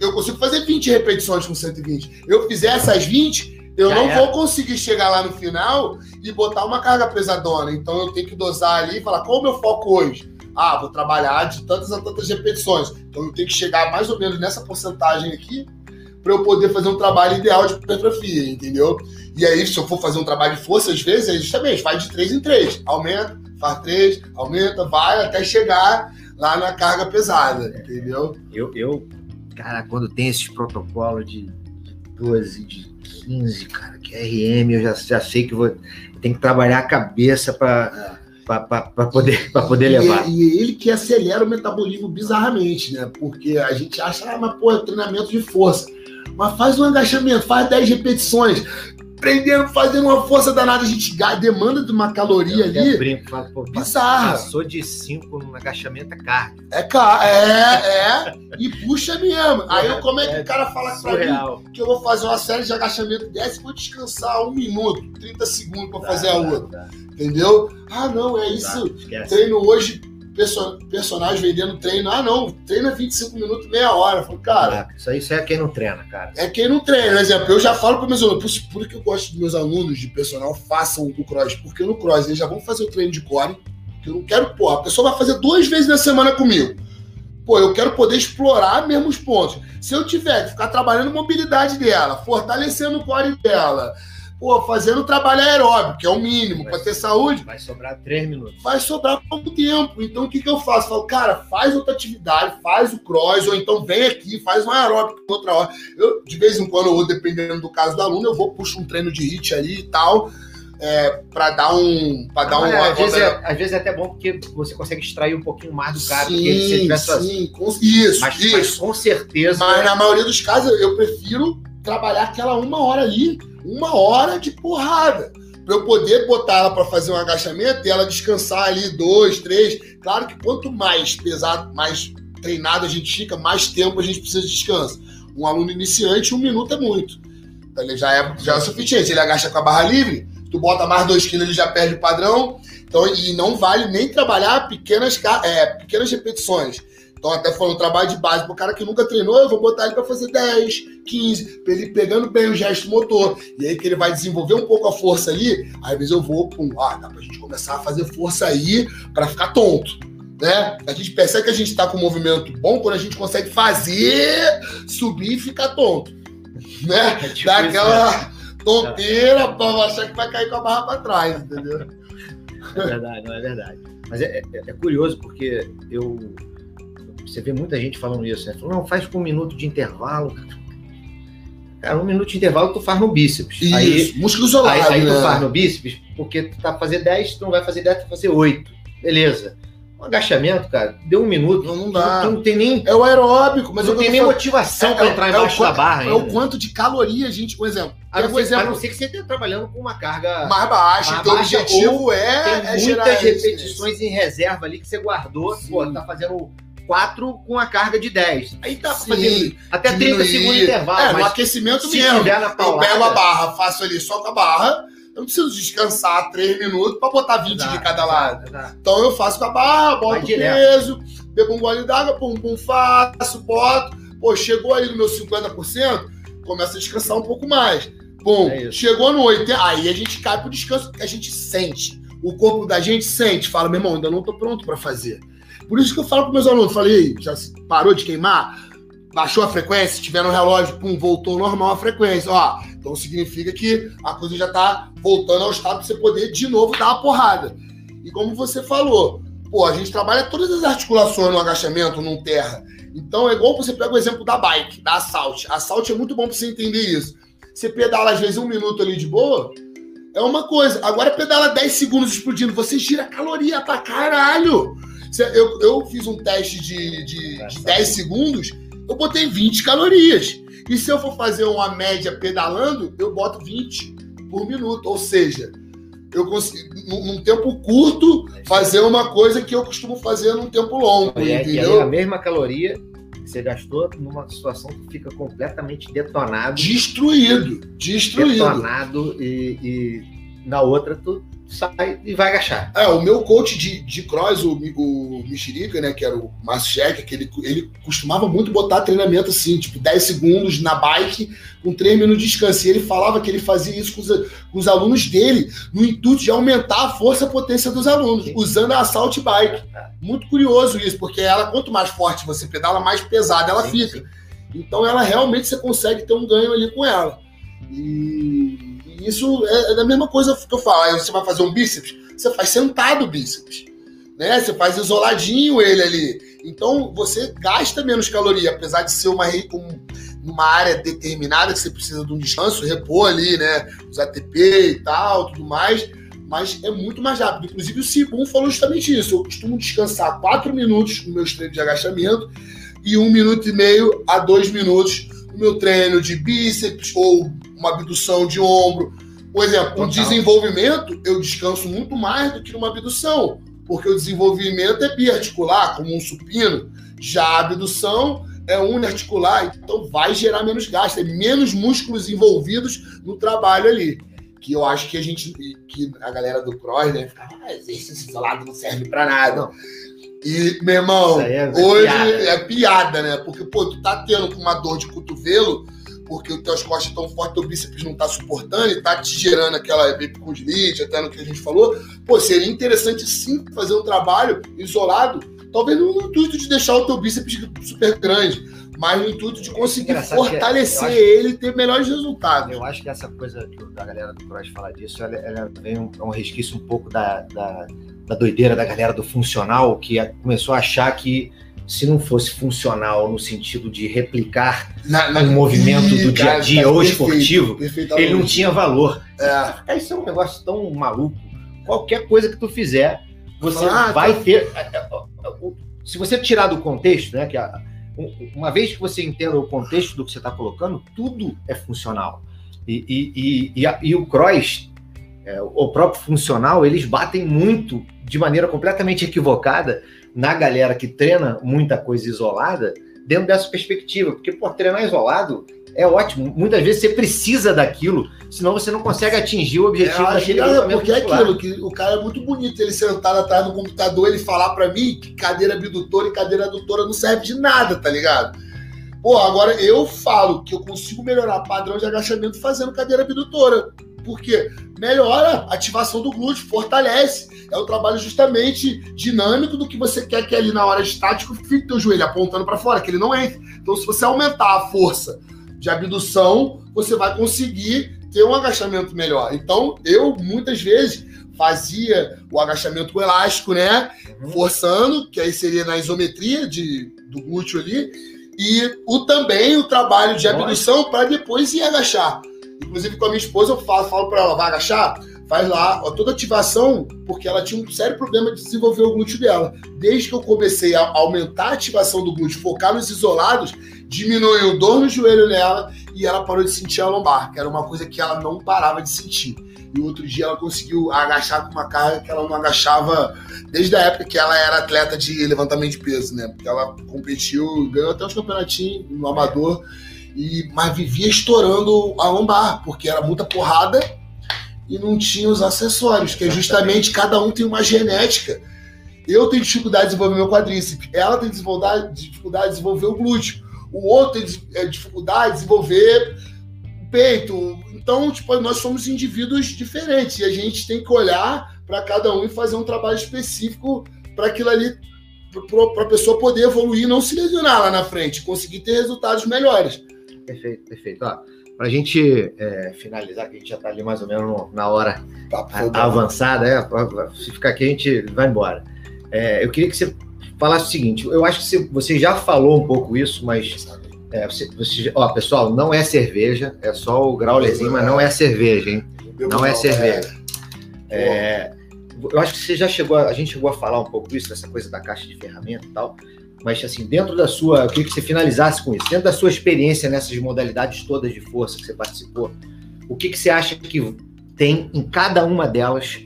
eu consigo fazer 20 repetições com 120. Eu fizer essas 20, eu Já não é. vou conseguir chegar lá no final e botar uma carga pesadona. Então eu tenho que dosar ali e falar qual é o meu foco hoje. Ah, vou trabalhar de tantas a tantas repetições. Então eu tenho que chegar mais ou menos nessa porcentagem aqui para eu poder fazer um trabalho ideal de hipertrofia, entendeu? E aí, se eu for fazer um trabalho de força, às vezes, é justamente, faz de 3 em 3. Aumenta, faz 3, aumenta, vai até chegar lá na carga pesada, entendeu? Eu, eu cara, quando tem esses protocolos de, 12, de 15, cara, que é RM, eu já, já sei que vou tem que trabalhar a cabeça para para poder, pra poder e, levar. E ele que acelera o metabolismo bizarramente, né? Porque a gente acha, ah, mas pô, é treinamento de força. Mas faz um agachamento, faz 10 repetições prendendo, fazendo uma força danada, a gente demanda de uma caloria eu ali. Brinco, falo, pô, bizarra. Passou de 5 no agachamento é carne. É, é, é, e puxa mesmo. Aí como é que é, o cara fala surreal. pra mim que eu vou fazer uma série de agachamento dessa e vou descansar um minuto, 30 segundos pra fazer a outra? Entendeu? Ah, não, é isso. Treino hoje personagem vendendo treino. Ah, não, treina 25 minutos, meia hora. Eu falo, cara. isso aí isso é quem não treina, cara. É quem não treina. Por exemplo, eu já falo para meus alunos, por, por que eu gosto dos meus alunos de personal façam o cross? Porque no cross eles já vão fazer o treino de core. Que eu não quero, pô, a pessoa vai fazer duas vezes na semana comigo. Pô, eu quero poder explorar mesmo os pontos. Se eu tiver que ficar trabalhando mobilidade dela, fortalecendo o core dela, pô, fazendo trabalho aeróbico, que é o mínimo para ter saúde. Vai sobrar três minutos. Vai sobrar pouco tempo. Então o que, que eu faço? Falo, cara, faz outra atividade, faz o cross, ou então vem aqui, faz um aeróbico outra hora. Eu, de vez em quando, eu dependendo do caso do aluno, eu vou, puxo um treino de hit ali e tal. É, para dar um. Pra dar ah, um às, vezes é, às vezes é até bom porque você consegue extrair um pouquinho mais do cara sim, do que se tivesse sim, com, isso, mas, isso. Mas com certeza. Mas na maioria dos casos eu prefiro trabalhar aquela uma hora ali uma hora de porrada. para eu poder botar ela para fazer um agachamento e ela descansar ali dois, três. Claro que quanto mais pesado, mais treinado a gente fica, mais tempo a gente precisa de descanso. Um aluno iniciante, um minuto é muito. Então, ele já é, já é suficiente. Ele agacha com a barra livre, tu bota mais dois quilos, ele já perde o padrão. Então, e não vale nem trabalhar pequenas, é, pequenas repetições. Então, até foi um trabalho de base para o cara que nunca treinou, eu vou botar ele para fazer 10, 15, pra ele pegando bem o gesto motor. E aí que ele vai desenvolver um pouco a força ali, às vezes eu vou, pum, ah, dá pra gente começar a fazer força aí para ficar tonto. Né? A gente percebe que a gente está com um movimento bom quando a gente consegue fazer, subir e ficar tonto. Né? É tipo Dá aquela né? tonteira para achar que vai cair com a barra para trás, entendeu? É verdade, não é verdade. Mas é, é, é curioso porque eu você vê muita gente falando isso, né? Falando, não, faz com um minuto de intervalo. Cara, um minuto de intervalo tu faz no bíceps. Isso, aí, músculo isolado. Aí, aí né? tu faz no bíceps, porque tu tá fazer 10, tu não vai fazer 10, tu vai fazer 8. Beleza. Um agachamento, cara, deu um minuto. Não, não dá. Tu, não tem nem. É o aeróbico, mas não tem nem motivação é, para entrar é, embaixo é da barra. É ainda. o quanto de caloria a gente, por exemplo. A não, ser, exemplo, a não ser que você esteja trabalhando com uma carga mais baixa. Mais então o objetivo é, tem é muitas repetições em reserva ali que você guardou. Sim. Pô, tá fazendo 4 com a carga de 10. Aí tá Sim, fazendo até diminuir. 30 segundos de intervalo. É, no aquecimento mesmo. Paulada, eu pego a barra, faço ali só com a barra. Eu não preciso descansar 3 minutos para botar 20 exato, de cada lado. Exato. Então eu faço com a barra, boto o peso, bebo um gole d'água, pum, pum, faço, boto. Pô, chegou ali no meu 50%, começa a descansar um pouco mais. Bom, é chegou no 80%, aí a gente cai pro descanso, que a gente sente. O corpo da gente sente, fala, meu irmão, ainda não tô pronto para fazer. Por isso que eu falo para meus alunos, falei, já parou de queimar? Baixou a frequência? Se tiver no relógio, pum, voltou normal a frequência. Ó, então significa que a coisa já tá voltando ao estado para você poder de novo dar uma porrada. E como você falou, pô, a gente trabalha todas as articulações no agachamento, num terra. Então é igual você pega o exemplo da bike, da assault. Assault é muito bom para você entender isso. Você pedala às vezes um minuto ali de boa, é uma coisa. Agora pedala 10 segundos explodindo, você gira caloria pra caralho. Eu, eu fiz um teste de, de, de 10 segundos, eu botei 20 calorias. E se eu for fazer uma média pedalando, eu boto 20 por minuto. Ou seja, eu consigo, num tempo curto, fazer uma coisa que eu costumo fazer num tempo longo. E, é, entendeu? E a mesma caloria que você gastou numa situação que fica completamente detonado. Destruído. Destruído. Detonado e, e na outra tu sai e vai agachar. É, o meu coach de, de cross, o, o Mexerica, né, que era o Márcio Cheque, que ele, ele costumava muito botar treinamento assim, tipo 10 segundos na bike, com 3 minutos de descanso. E ele falava que ele fazia isso com os, com os alunos dele, no intuito de aumentar a força e a potência dos alunos, Sim. usando a Assault Bike. Muito curioso isso, porque ela, quanto mais forte você pedala, mais pesada ela Sim. fica. Então ela realmente você consegue ter um ganho ali com ela. E isso é, é a mesma coisa que eu falo. Você vai fazer um bíceps, você faz sentado o bíceps. Né? Você faz isoladinho ele ali. Então você gasta menos caloria, apesar de ser uma, um, uma área determinada que você precisa de um descanso, repor ali, né? Os ATP e tal, tudo mais. Mas é muito mais rápido. Inclusive o Cibum falou justamente isso. Eu costumo descansar 4 minutos no meu treino de agachamento e um minuto e meio a dois minutos no meu treino de bíceps ou uma abdução de ombro. Por exemplo, o desenvolvimento eu descanso muito mais do que numa abdução, porque o desenvolvimento é biarticular, como um supino. Já a abdução é uniarticular, então vai gerar menos gasto, é menos músculos envolvidos no trabalho ali. Que eu acho que a gente, que a galera do cross, né, fica, ah, exercício isolado não serve para nada. Não. E, meu irmão, é hoje piada. é piada, né? Porque, pô, tu tá tendo uma dor de cotovelo, porque os teus costas estão fortes, teu bíceps não está suportando e está te gerando aquela epicondilite, até no que a gente falou, pô, seria interessante sim fazer um trabalho isolado, talvez no intuito de deixar o teu bíceps super grande, mas no intuito de conseguir fortalecer ele e ter melhores resultados. Eu acho que essa coisa que a galera do Cross fala disso, ela, ela vem um, um resquício um pouco da, da, da doideira da galera do funcional, que começou a achar que se não fosse funcional no sentido de replicar na, na, o movimento do dia a dia ou esportivo, ele não tinha valor. É. Isso é um negócio tão maluco. Qualquer coisa que tu fizer, você ah, vai tá... ter. É, é, se você tirar do contexto, né? Que a, uma vez que você entenda o contexto do que você está colocando, tudo é funcional. E, e, e, e, a, e o cross é, o próprio funcional, eles batem muito de maneira completamente equivocada na galera que treina muita coisa isolada dentro dessa perspectiva, porque por treinar isolado é ótimo. Muitas vezes você precisa daquilo, senão você não consegue atingir o objetivo é, daquele é, Porque é aquilo, que o cara é muito bonito, ele sentado atrás do computador, ele falar para mim que cadeira abdutora e cadeira adutora não serve de nada, tá ligado? Pô, agora eu falo que eu consigo melhorar padrão de agachamento fazendo cadeira abdutora. Porque melhora a ativação do glúteo, fortalece. É um trabalho justamente dinâmico do que você quer que ali na hora estático fique teu joelho apontando para fora, que ele não entre. Então, se você aumentar a força de abdução, você vai conseguir ter um agachamento melhor. Então, eu muitas vezes fazia o agachamento com elástico, né? Uhum. Forçando, que aí seria na isometria de, do glúteo ali, e o também o trabalho de abdução para depois ir agachar. Inclusive com a minha esposa eu falo, falo para ela, vai agachar? Faz lá ó, toda ativação, porque ela tinha um sério problema de desenvolver o glúteo dela. Desde que eu comecei a aumentar a ativação do glúteo, focar nos isolados, diminuiu dor no joelho dela e ela parou de sentir a lombar, que era uma coisa que ela não parava de sentir. E outro dia ela conseguiu agachar com uma carga que ela não agachava desde a época que ela era atleta de levantamento de peso, né? Porque ela competiu, ganhou até uns campeonatinhos no amador, e, mas vivia estourando a lombar, porque era muita porrada e não tinha os acessórios, que é justamente cada um tem uma genética. Eu tenho dificuldade de desenvolver meu quadríceps, ela tem dificuldade, dificuldade de desenvolver o glúteo o outro tem é, dificuldade de desenvolver o peito. Então, tipo, nós somos indivíduos diferentes e a gente tem que olhar para cada um e fazer um trabalho específico para aquilo ali, para a pessoa poder evoluir, não se lesionar lá na frente, conseguir ter resultados melhores. Perfeito, perfeito. Para a gente é, finalizar, que a gente já está ali mais ou menos na hora tá, avançada, é, se ficar aqui a gente vai embora. É, eu queria que você falasse o seguinte: eu acho que você já falou um pouco isso, mas. É, você, você, ó, pessoal, não é cerveja, é só o graulezinho, mas não é cerveja, hein? Não é cerveja. É, eu acho que você já chegou, a, a gente chegou a falar um pouco isso, dessa coisa da caixa de ferramenta e tal, mas assim, dentro da sua, eu queria que você finalizasse com isso, dentro da sua experiência nessas modalidades todas de força que você participou, o que, que você acha que tem em cada uma delas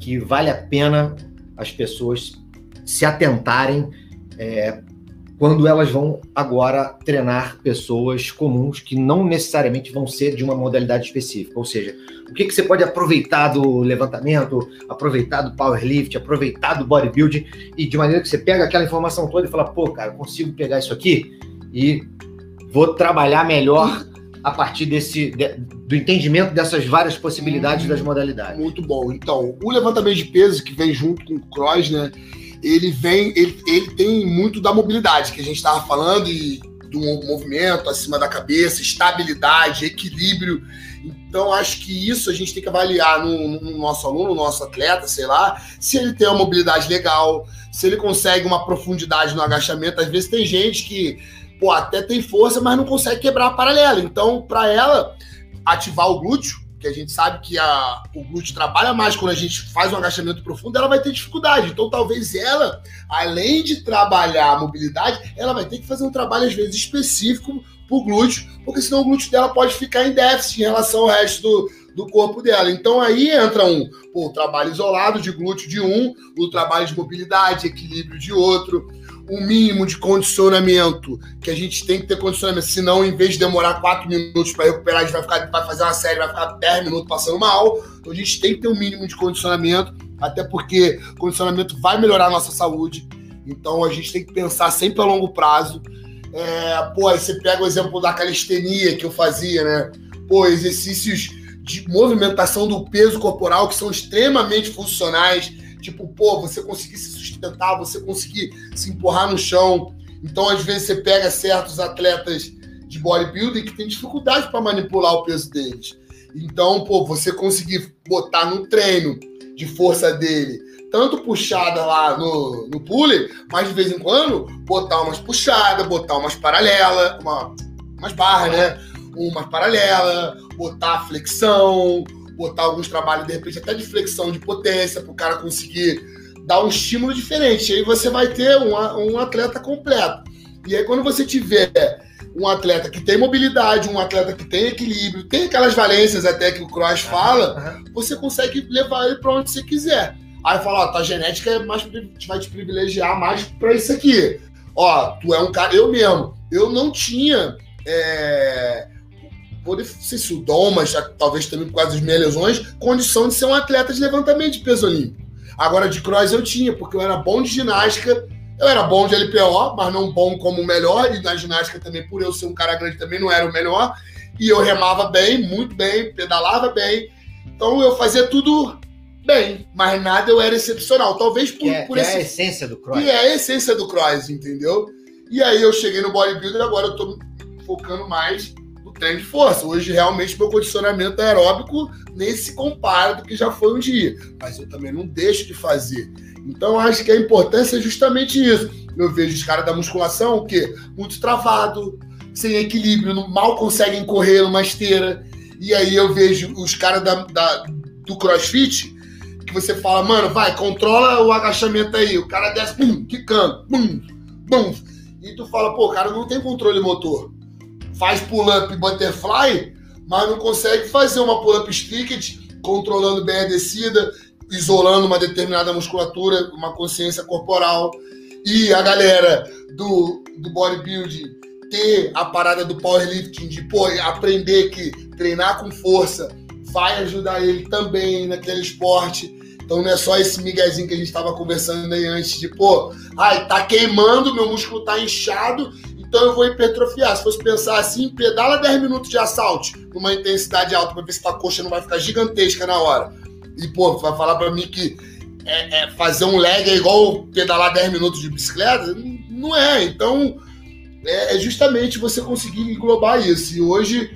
que vale a pena as pessoas se atentarem é, quando elas vão agora treinar pessoas comuns que não necessariamente vão ser de uma modalidade específica. Ou seja, o que, que você pode aproveitar do levantamento, aproveitar do powerlift, aproveitar do bodybuilding, e de maneira que você pega aquela informação toda e fala, pô, cara, eu consigo pegar isso aqui e vou trabalhar melhor a partir desse de, do entendimento dessas várias possibilidades hum, das modalidades. Muito bom. Então, o levantamento de peso que vem junto com o cross, né? Ele vem, ele, ele tem muito da mobilidade que a gente estava falando e do movimento acima da cabeça, estabilidade, equilíbrio. Então, acho que isso a gente tem que avaliar no, no, nosso aluno, no nosso atleta, sei lá, se ele tem uma mobilidade legal, se ele consegue uma profundidade no agachamento. Às vezes tem gente que, pô, até tem força, mas não consegue quebrar a paralela. Então, para ela ativar o glúteo, que a gente sabe que a, o glúteo trabalha mais quando a gente faz um agachamento profundo, ela vai ter dificuldade. Então, talvez ela, além de trabalhar a mobilidade, ela vai ter que fazer um trabalho, às vezes, específico para o glúteo, porque senão o glúteo dela pode ficar em déficit em relação ao resto do, do corpo dela. Então aí entra um pô, o trabalho isolado de glúteo de um, o trabalho de mobilidade, equilíbrio de outro o mínimo de condicionamento que a gente tem que ter condicionamento, senão em vez de demorar 4 minutos para recuperar, a gente vai, ficar, vai fazer uma série, vai ficar 10 minutos passando mal. Então a gente tem que ter um mínimo de condicionamento, até porque condicionamento vai melhorar a nossa saúde. Então a gente tem que pensar sempre a longo prazo. É, pô, aí você pega o exemplo da calistenia que eu fazia, né? Pô, exercícios de movimentação do peso corporal que são extremamente funcionais. Tipo, pô, você conseguir se sustentar, você conseguir se empurrar no chão. Então, às vezes, você pega certos atletas de bodybuilding que tem dificuldade para manipular o peso deles. Então, pô, você conseguir botar no treino de força dele, tanto puxada lá no, no pulley, mas de vez em quando botar umas puxadas, botar umas paralelas, uma, umas barras, né? Umas paralelas, botar flexão, botar alguns trabalhos, de repente, até de flexão de potência, para o cara conseguir dar um estímulo diferente. Aí você vai ter um, um atleta completo. E aí, quando você tiver um atleta que tem mobilidade, um atleta que tem equilíbrio, tem aquelas valências até que o Cross fala, uhum. você consegue levar ele para onde você quiser. Aí fala, ó, tua genética é mais, vai te privilegiar mais para isso aqui. Ó, tu é um cara, eu mesmo, eu não tinha é, poder ser se o dom, mas talvez também por causa das minhas lesões, condição de ser um atleta de levantamento de peso olímpico. Agora de cross eu tinha, porque eu era bom de ginástica, eu era bom de LPO, mas não bom como o melhor, e na ginástica também, por eu ser um cara grande, também não era o melhor. E eu remava bem, muito bem, pedalava bem. Então eu fazia tudo bem, mas nada eu era excepcional. Talvez por, que é, por que esse. É a essência do cross. E é a essência do cross, entendeu? E aí eu cheguei no bodybuilder, agora eu tô focando mais treino de força. Hoje, realmente, meu condicionamento aeróbico nem se compara do que já foi um dia. Mas eu também não deixo de fazer. Então, acho que a importância é justamente isso. Eu vejo os caras da musculação, o quê? Muito travado, sem equilíbrio, mal conseguem correr numa esteira. E aí eu vejo os caras da, da, do crossfit, que você fala, mano, vai, controla o agachamento aí. O cara desce, pum, quicando, pum, pum. E tu fala, pô, o cara não tem controle motor. Faz pull-up butterfly, mas não consegue fazer uma pull-up sticket controlando bem a descida, isolando uma determinada musculatura, uma consciência corporal. E a galera do, do bodybuilding ter a parada do powerlifting, de pô, aprender que treinar com força vai ajudar ele também naquele esporte. Então não é só esse miguezinho que a gente estava conversando aí antes, de pô, ai, tá queimando, meu músculo tá inchado, então eu vou hipertrofiar. Se fosse pensar assim, pedala 10 minutos de assalto numa intensidade alta para ver se tua coxa não vai ficar gigantesca na hora. E, pô, vai falar para mim que é, é fazer um leg é igual pedalar 10 minutos de bicicleta? Não é. Então, é, é justamente você conseguir englobar isso. E hoje,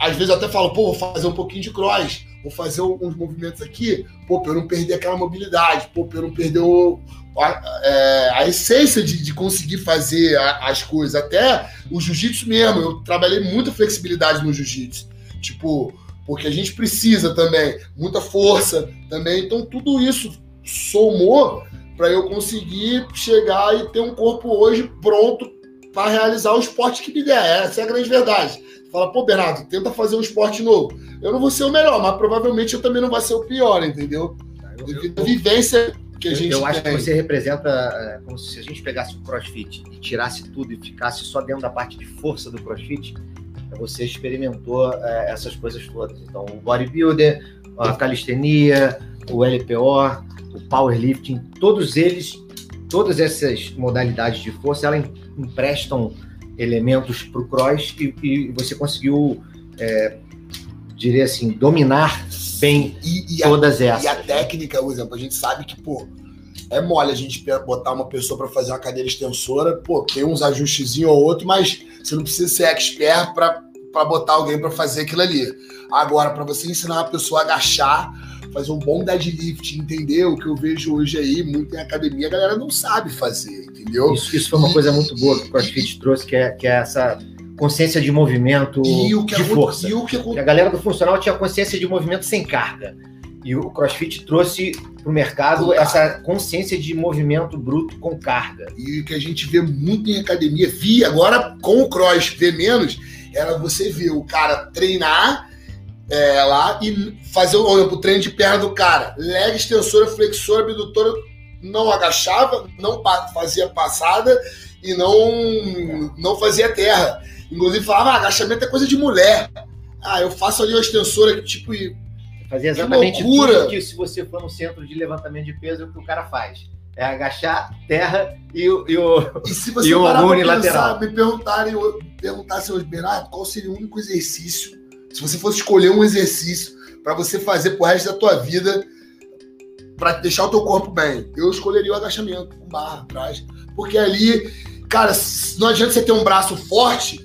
às vezes eu até falo, pô, vou fazer um pouquinho de cross vou fazer uns movimentos aqui, pô, pra eu não perder aquela mobilidade, pô, pra eu não perder o, a, é, a essência de, de, conseguir fazer a, as coisas. Até o jiu-jitsu mesmo, eu trabalhei muita flexibilidade no jiu-jitsu. Tipo, porque a gente precisa também, muita força também. Então, tudo isso somou para eu conseguir chegar e ter um corpo hoje pronto para realizar o esporte que me der. Essa é a grande verdade. Fala, pô, Bernardo, tenta fazer um esporte novo. Eu não vou ser o melhor, mas provavelmente eu também não vou ser o pior, entendeu? Devido à vivência que a gente Eu, eu acho que você representa é, como se a gente pegasse o crossfit e tirasse tudo e ficasse só dentro da parte de força do crossfit. Você experimentou é, essas coisas todas. Então, o bodybuilder, a calistenia, o LPO, o powerlifting, todos eles, todas essas modalidades de força, elas emprestam elementos para o cross e, e, você conseguiu, é, diria assim, dominar bem e, e todas a, essas. E a técnica, por exemplo, a gente sabe que, pô, é mole a gente botar uma pessoa para fazer uma cadeira extensora, pô, tem uns ajustezinhos ou outro, mas você não precisa ser expert para botar alguém para fazer aquilo ali. Agora, para você ensinar a pessoa a agachar, fazer um bom deadlift, entender o que eu vejo hoje aí, muito em academia, a galera não sabe fazer entendeu? Isso, isso foi uma coisa muito boa que o CrossFit trouxe, que é, que é essa consciência de movimento de é força. E o que, é... a galera do funcional tinha consciência de movimento sem carga. E o CrossFit trouxe para o mercado essa consciência de movimento bruto com carga. E o que a gente vê muito em academia, via agora com o cross, vê menos, era você ver o cara treinar é, lá e fazer o, o treino de perna do cara. Leg, extensora, flexora, abdutora, não agachava, não fazia passada e não, não fazia terra. Inclusive falava, ah, agachamento é coisa de mulher. Ah, eu faço ali uma extensora, tipo, e. Fazia exatamente tudo que se você for no centro de levantamento de peso, é o que o cara faz. É agachar, terra e, o, e o, e se você e o unilateral. Pensar, me perguntarem, perguntasse hoje, Bernardo, qual seria o único exercício, se você fosse escolher um exercício para você fazer pro resto da tua vida, para deixar o teu corpo bem, eu escolheria o agachamento com barra atrás. Porque ali, cara, não adianta você ter um braço forte,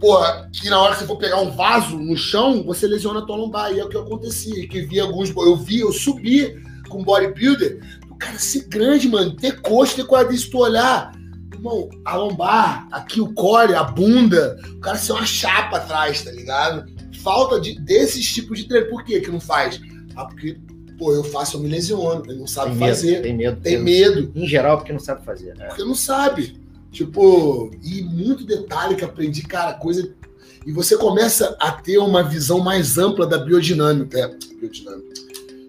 porra, que na hora que você for pegar um vaso no chão, você lesiona a tua lombar. E é o que acontecia. Que vi alguns. Eu vi, eu subi com bodybuilder, o cara ser grande, mano, ter coxa, ter quadríceps, tu olhar. Irmão, a lombar, aqui o core, a bunda, o cara ser uma chapa atrás, tá ligado? Falta de, desses tipos de treino. Por que que não faz? Ah, porque pô, eu faço, eu me lesiono, ele não sabe tem fazer. Medo, tem medo. Tem medo. Em geral, porque não sabe fazer. Né? Porque não sabe. Tipo, e muito detalhe que aprendi, cara, coisa. E você começa a ter uma visão mais ampla da biodinâmica, é, biodinâmica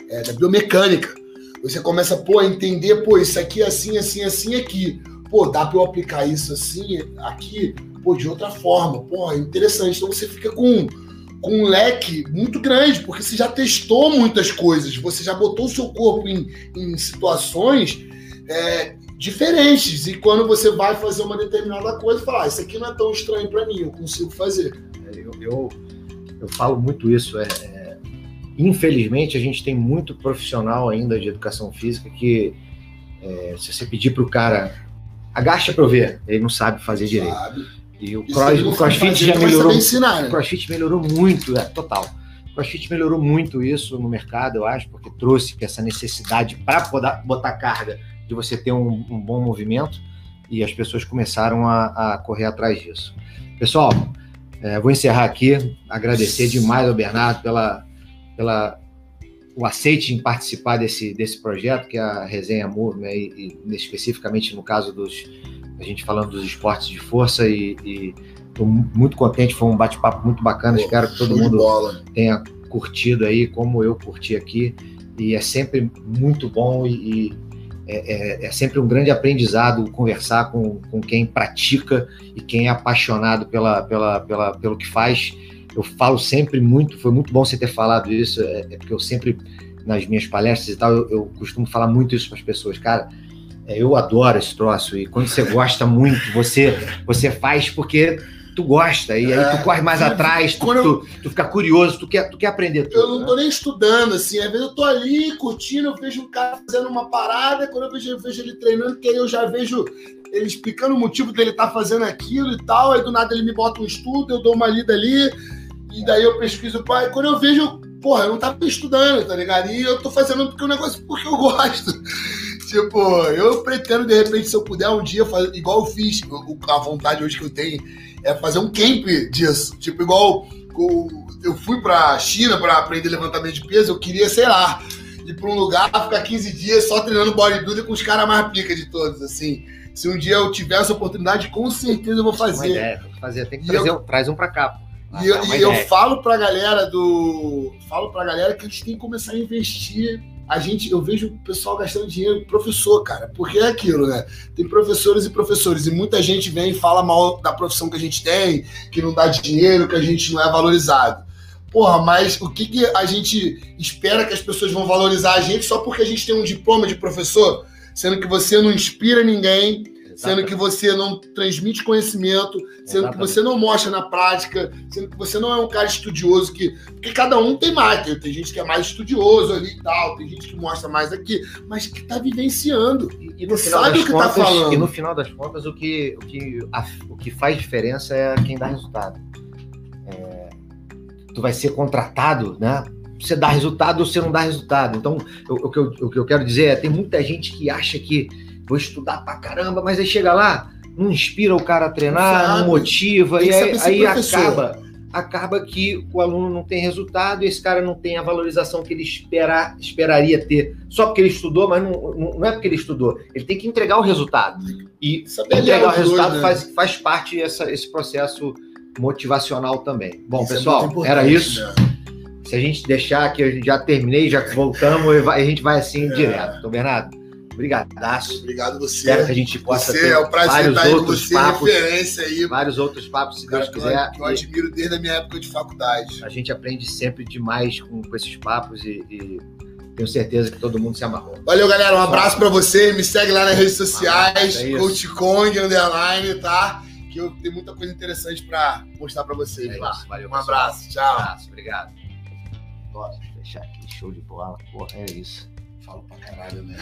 é, da biomecânica. Você começa, pô, a entender, pô, isso aqui é assim, assim, assim aqui. Pô, dá para eu aplicar isso assim, aqui, pô, de outra forma. Pô, é interessante. Então você fica com, com um leque muito grande, porque você já testou muitas coisas, você já botou o seu corpo em, em situações é, diferentes. E quando você vai fazer uma determinada coisa, fala, ah, isso aqui não é tão estranho para mim, eu consigo fazer. É, eu, eu, eu falo muito isso. É, é, infelizmente, a gente tem muito profissional ainda de educação física que, é, se você pedir para o cara, agacha para eu ver, ele não sabe fazer direito. Sabe. E o, cross, o CrossFit já melhorou. Ensinar, né? O CrossFit melhorou muito, é, total. O CrossFit melhorou muito isso no mercado, eu acho, porque trouxe essa necessidade para botar carga de você ter um, um bom movimento e as pessoas começaram a, a correr atrás disso. Pessoal, é, vou encerrar aqui, agradecer demais ao Bernardo pela, pela o aceite em participar desse, desse projeto, que é a Resenha Move, né, e, e, especificamente no caso dos, a gente falando dos esportes de força e estou muito contente, foi um bate-papo muito bacana, Pô, espero que todo mundo tenha curtido aí, como eu curti aqui, e é sempre muito bom e, e é, é, é, sempre um grande aprendizado conversar com, com quem pratica e quem é apaixonado pela, pela, pela, pelo que faz. Eu falo sempre muito, foi muito bom você ter falado isso, é, é porque eu sempre, nas minhas palestras e tal, eu, eu costumo falar muito isso para as pessoas. Cara, eu adoro esse troço, e quando você gosta muito, você, você faz porque tu gosta, e aí tu é. corre mais atrás, tu, eu, tu, tu, fica curioso, tu quer, tu quer aprender tudo. Eu não tô né? nem estudando, assim, às vezes eu tô ali curtindo, eu vejo um cara fazendo uma parada, quando eu vejo, eu vejo ele treinando, que aí eu já vejo ele explicando o motivo dele estar tá fazendo aquilo e tal, aí do nada ele me bota um estudo, eu dou uma lida ali, e daí eu pesquiso, pai, quando eu vejo, porra, eu não tava estudando, tá ligado? E eu tô fazendo porque o negócio porque eu gosto. Tipo, eu pretendo, de repente, se eu puder um dia fazer, igual eu fiz, a vontade hoje que eu tenho é fazer um camp disso. Tipo, igual eu fui pra China para aprender levantamento de peso, eu queria, sei lá, ir pra um lugar, ficar 15 dias só treinando bodybuilder com os caras mais pica de todos, assim. Se um dia eu tiver essa oportunidade, com certeza eu vou fazer. Uma ideia, fazer. Tem que trazer, eu, traz um pra cá. Ah, e, eu, e eu falo pra galera do. Falo pra galera que a gente tem que começar a investir a gente, eu vejo o pessoal gastando dinheiro professor, cara, porque é aquilo, né? Tem professores e professores, e muita gente vem e fala mal da profissão que a gente tem, que não dá dinheiro, que a gente não é valorizado. Porra, mas o que, que a gente espera que as pessoas vão valorizar a gente só porque a gente tem um diploma de professor? Sendo que você não inspira ninguém, sendo que você não transmite conhecimento, sendo Exatamente. que você não mostra na prática, sendo que você não é um cara estudioso que. Porque cada um tem mais. Tem, gente que é mais estudioso ali e tal, tem gente que mostra mais aqui, mas que está vivenciando. E, e no final sabe o que está falando. E no final das contas, o que, o, que, a, o que faz diferença é quem dá resultado. É, tu vai ser contratado, né? Você dá resultado ou você não dá resultado. Então, o, que eu, o que eu quero dizer é: tem muita gente que acha que vou estudar pra caramba, mas aí chega lá, não inspira o cara a treinar, não, não motiva, e aí, aí acaba, acaba que o aluno não tem resultado e esse cara não tem a valorização que ele espera, esperaria ter, só porque ele estudou, mas não, não, é porque ele estudou, ele tem que entregar o resultado. E Saber entregar o resultado né? faz, faz parte essa, esse processo motivacional também. Bom, isso é pessoal, é era isso. Né? Se a gente deixar que eu já terminei, já voltamos, a gente vai assim é. direto. Então, Bernardo, Obrigadaço. Obrigado você. Espero que a gente possa você, ter é um prazer vários outros você, papos, referência aí. Vários outros papos, se Deus quiser. Que eu, admiro desde a minha época de faculdade. A gente aprende sempre demais com, com esses papos e, e, tenho certeza que todo mundo se amarrou. Valeu, galera. Um abraço para você. Me segue lá nas redes sociais, um é Coach Kong, underline, tá? Que eu tenho muita coisa interessante para mostrar para vocês é lá. Isso, valeu, um pessoal. abraço. Tchau. Um abraço. Obrigado. Posso fechar aqui. Show de bola. Porra, é isso falo pra caralho, né?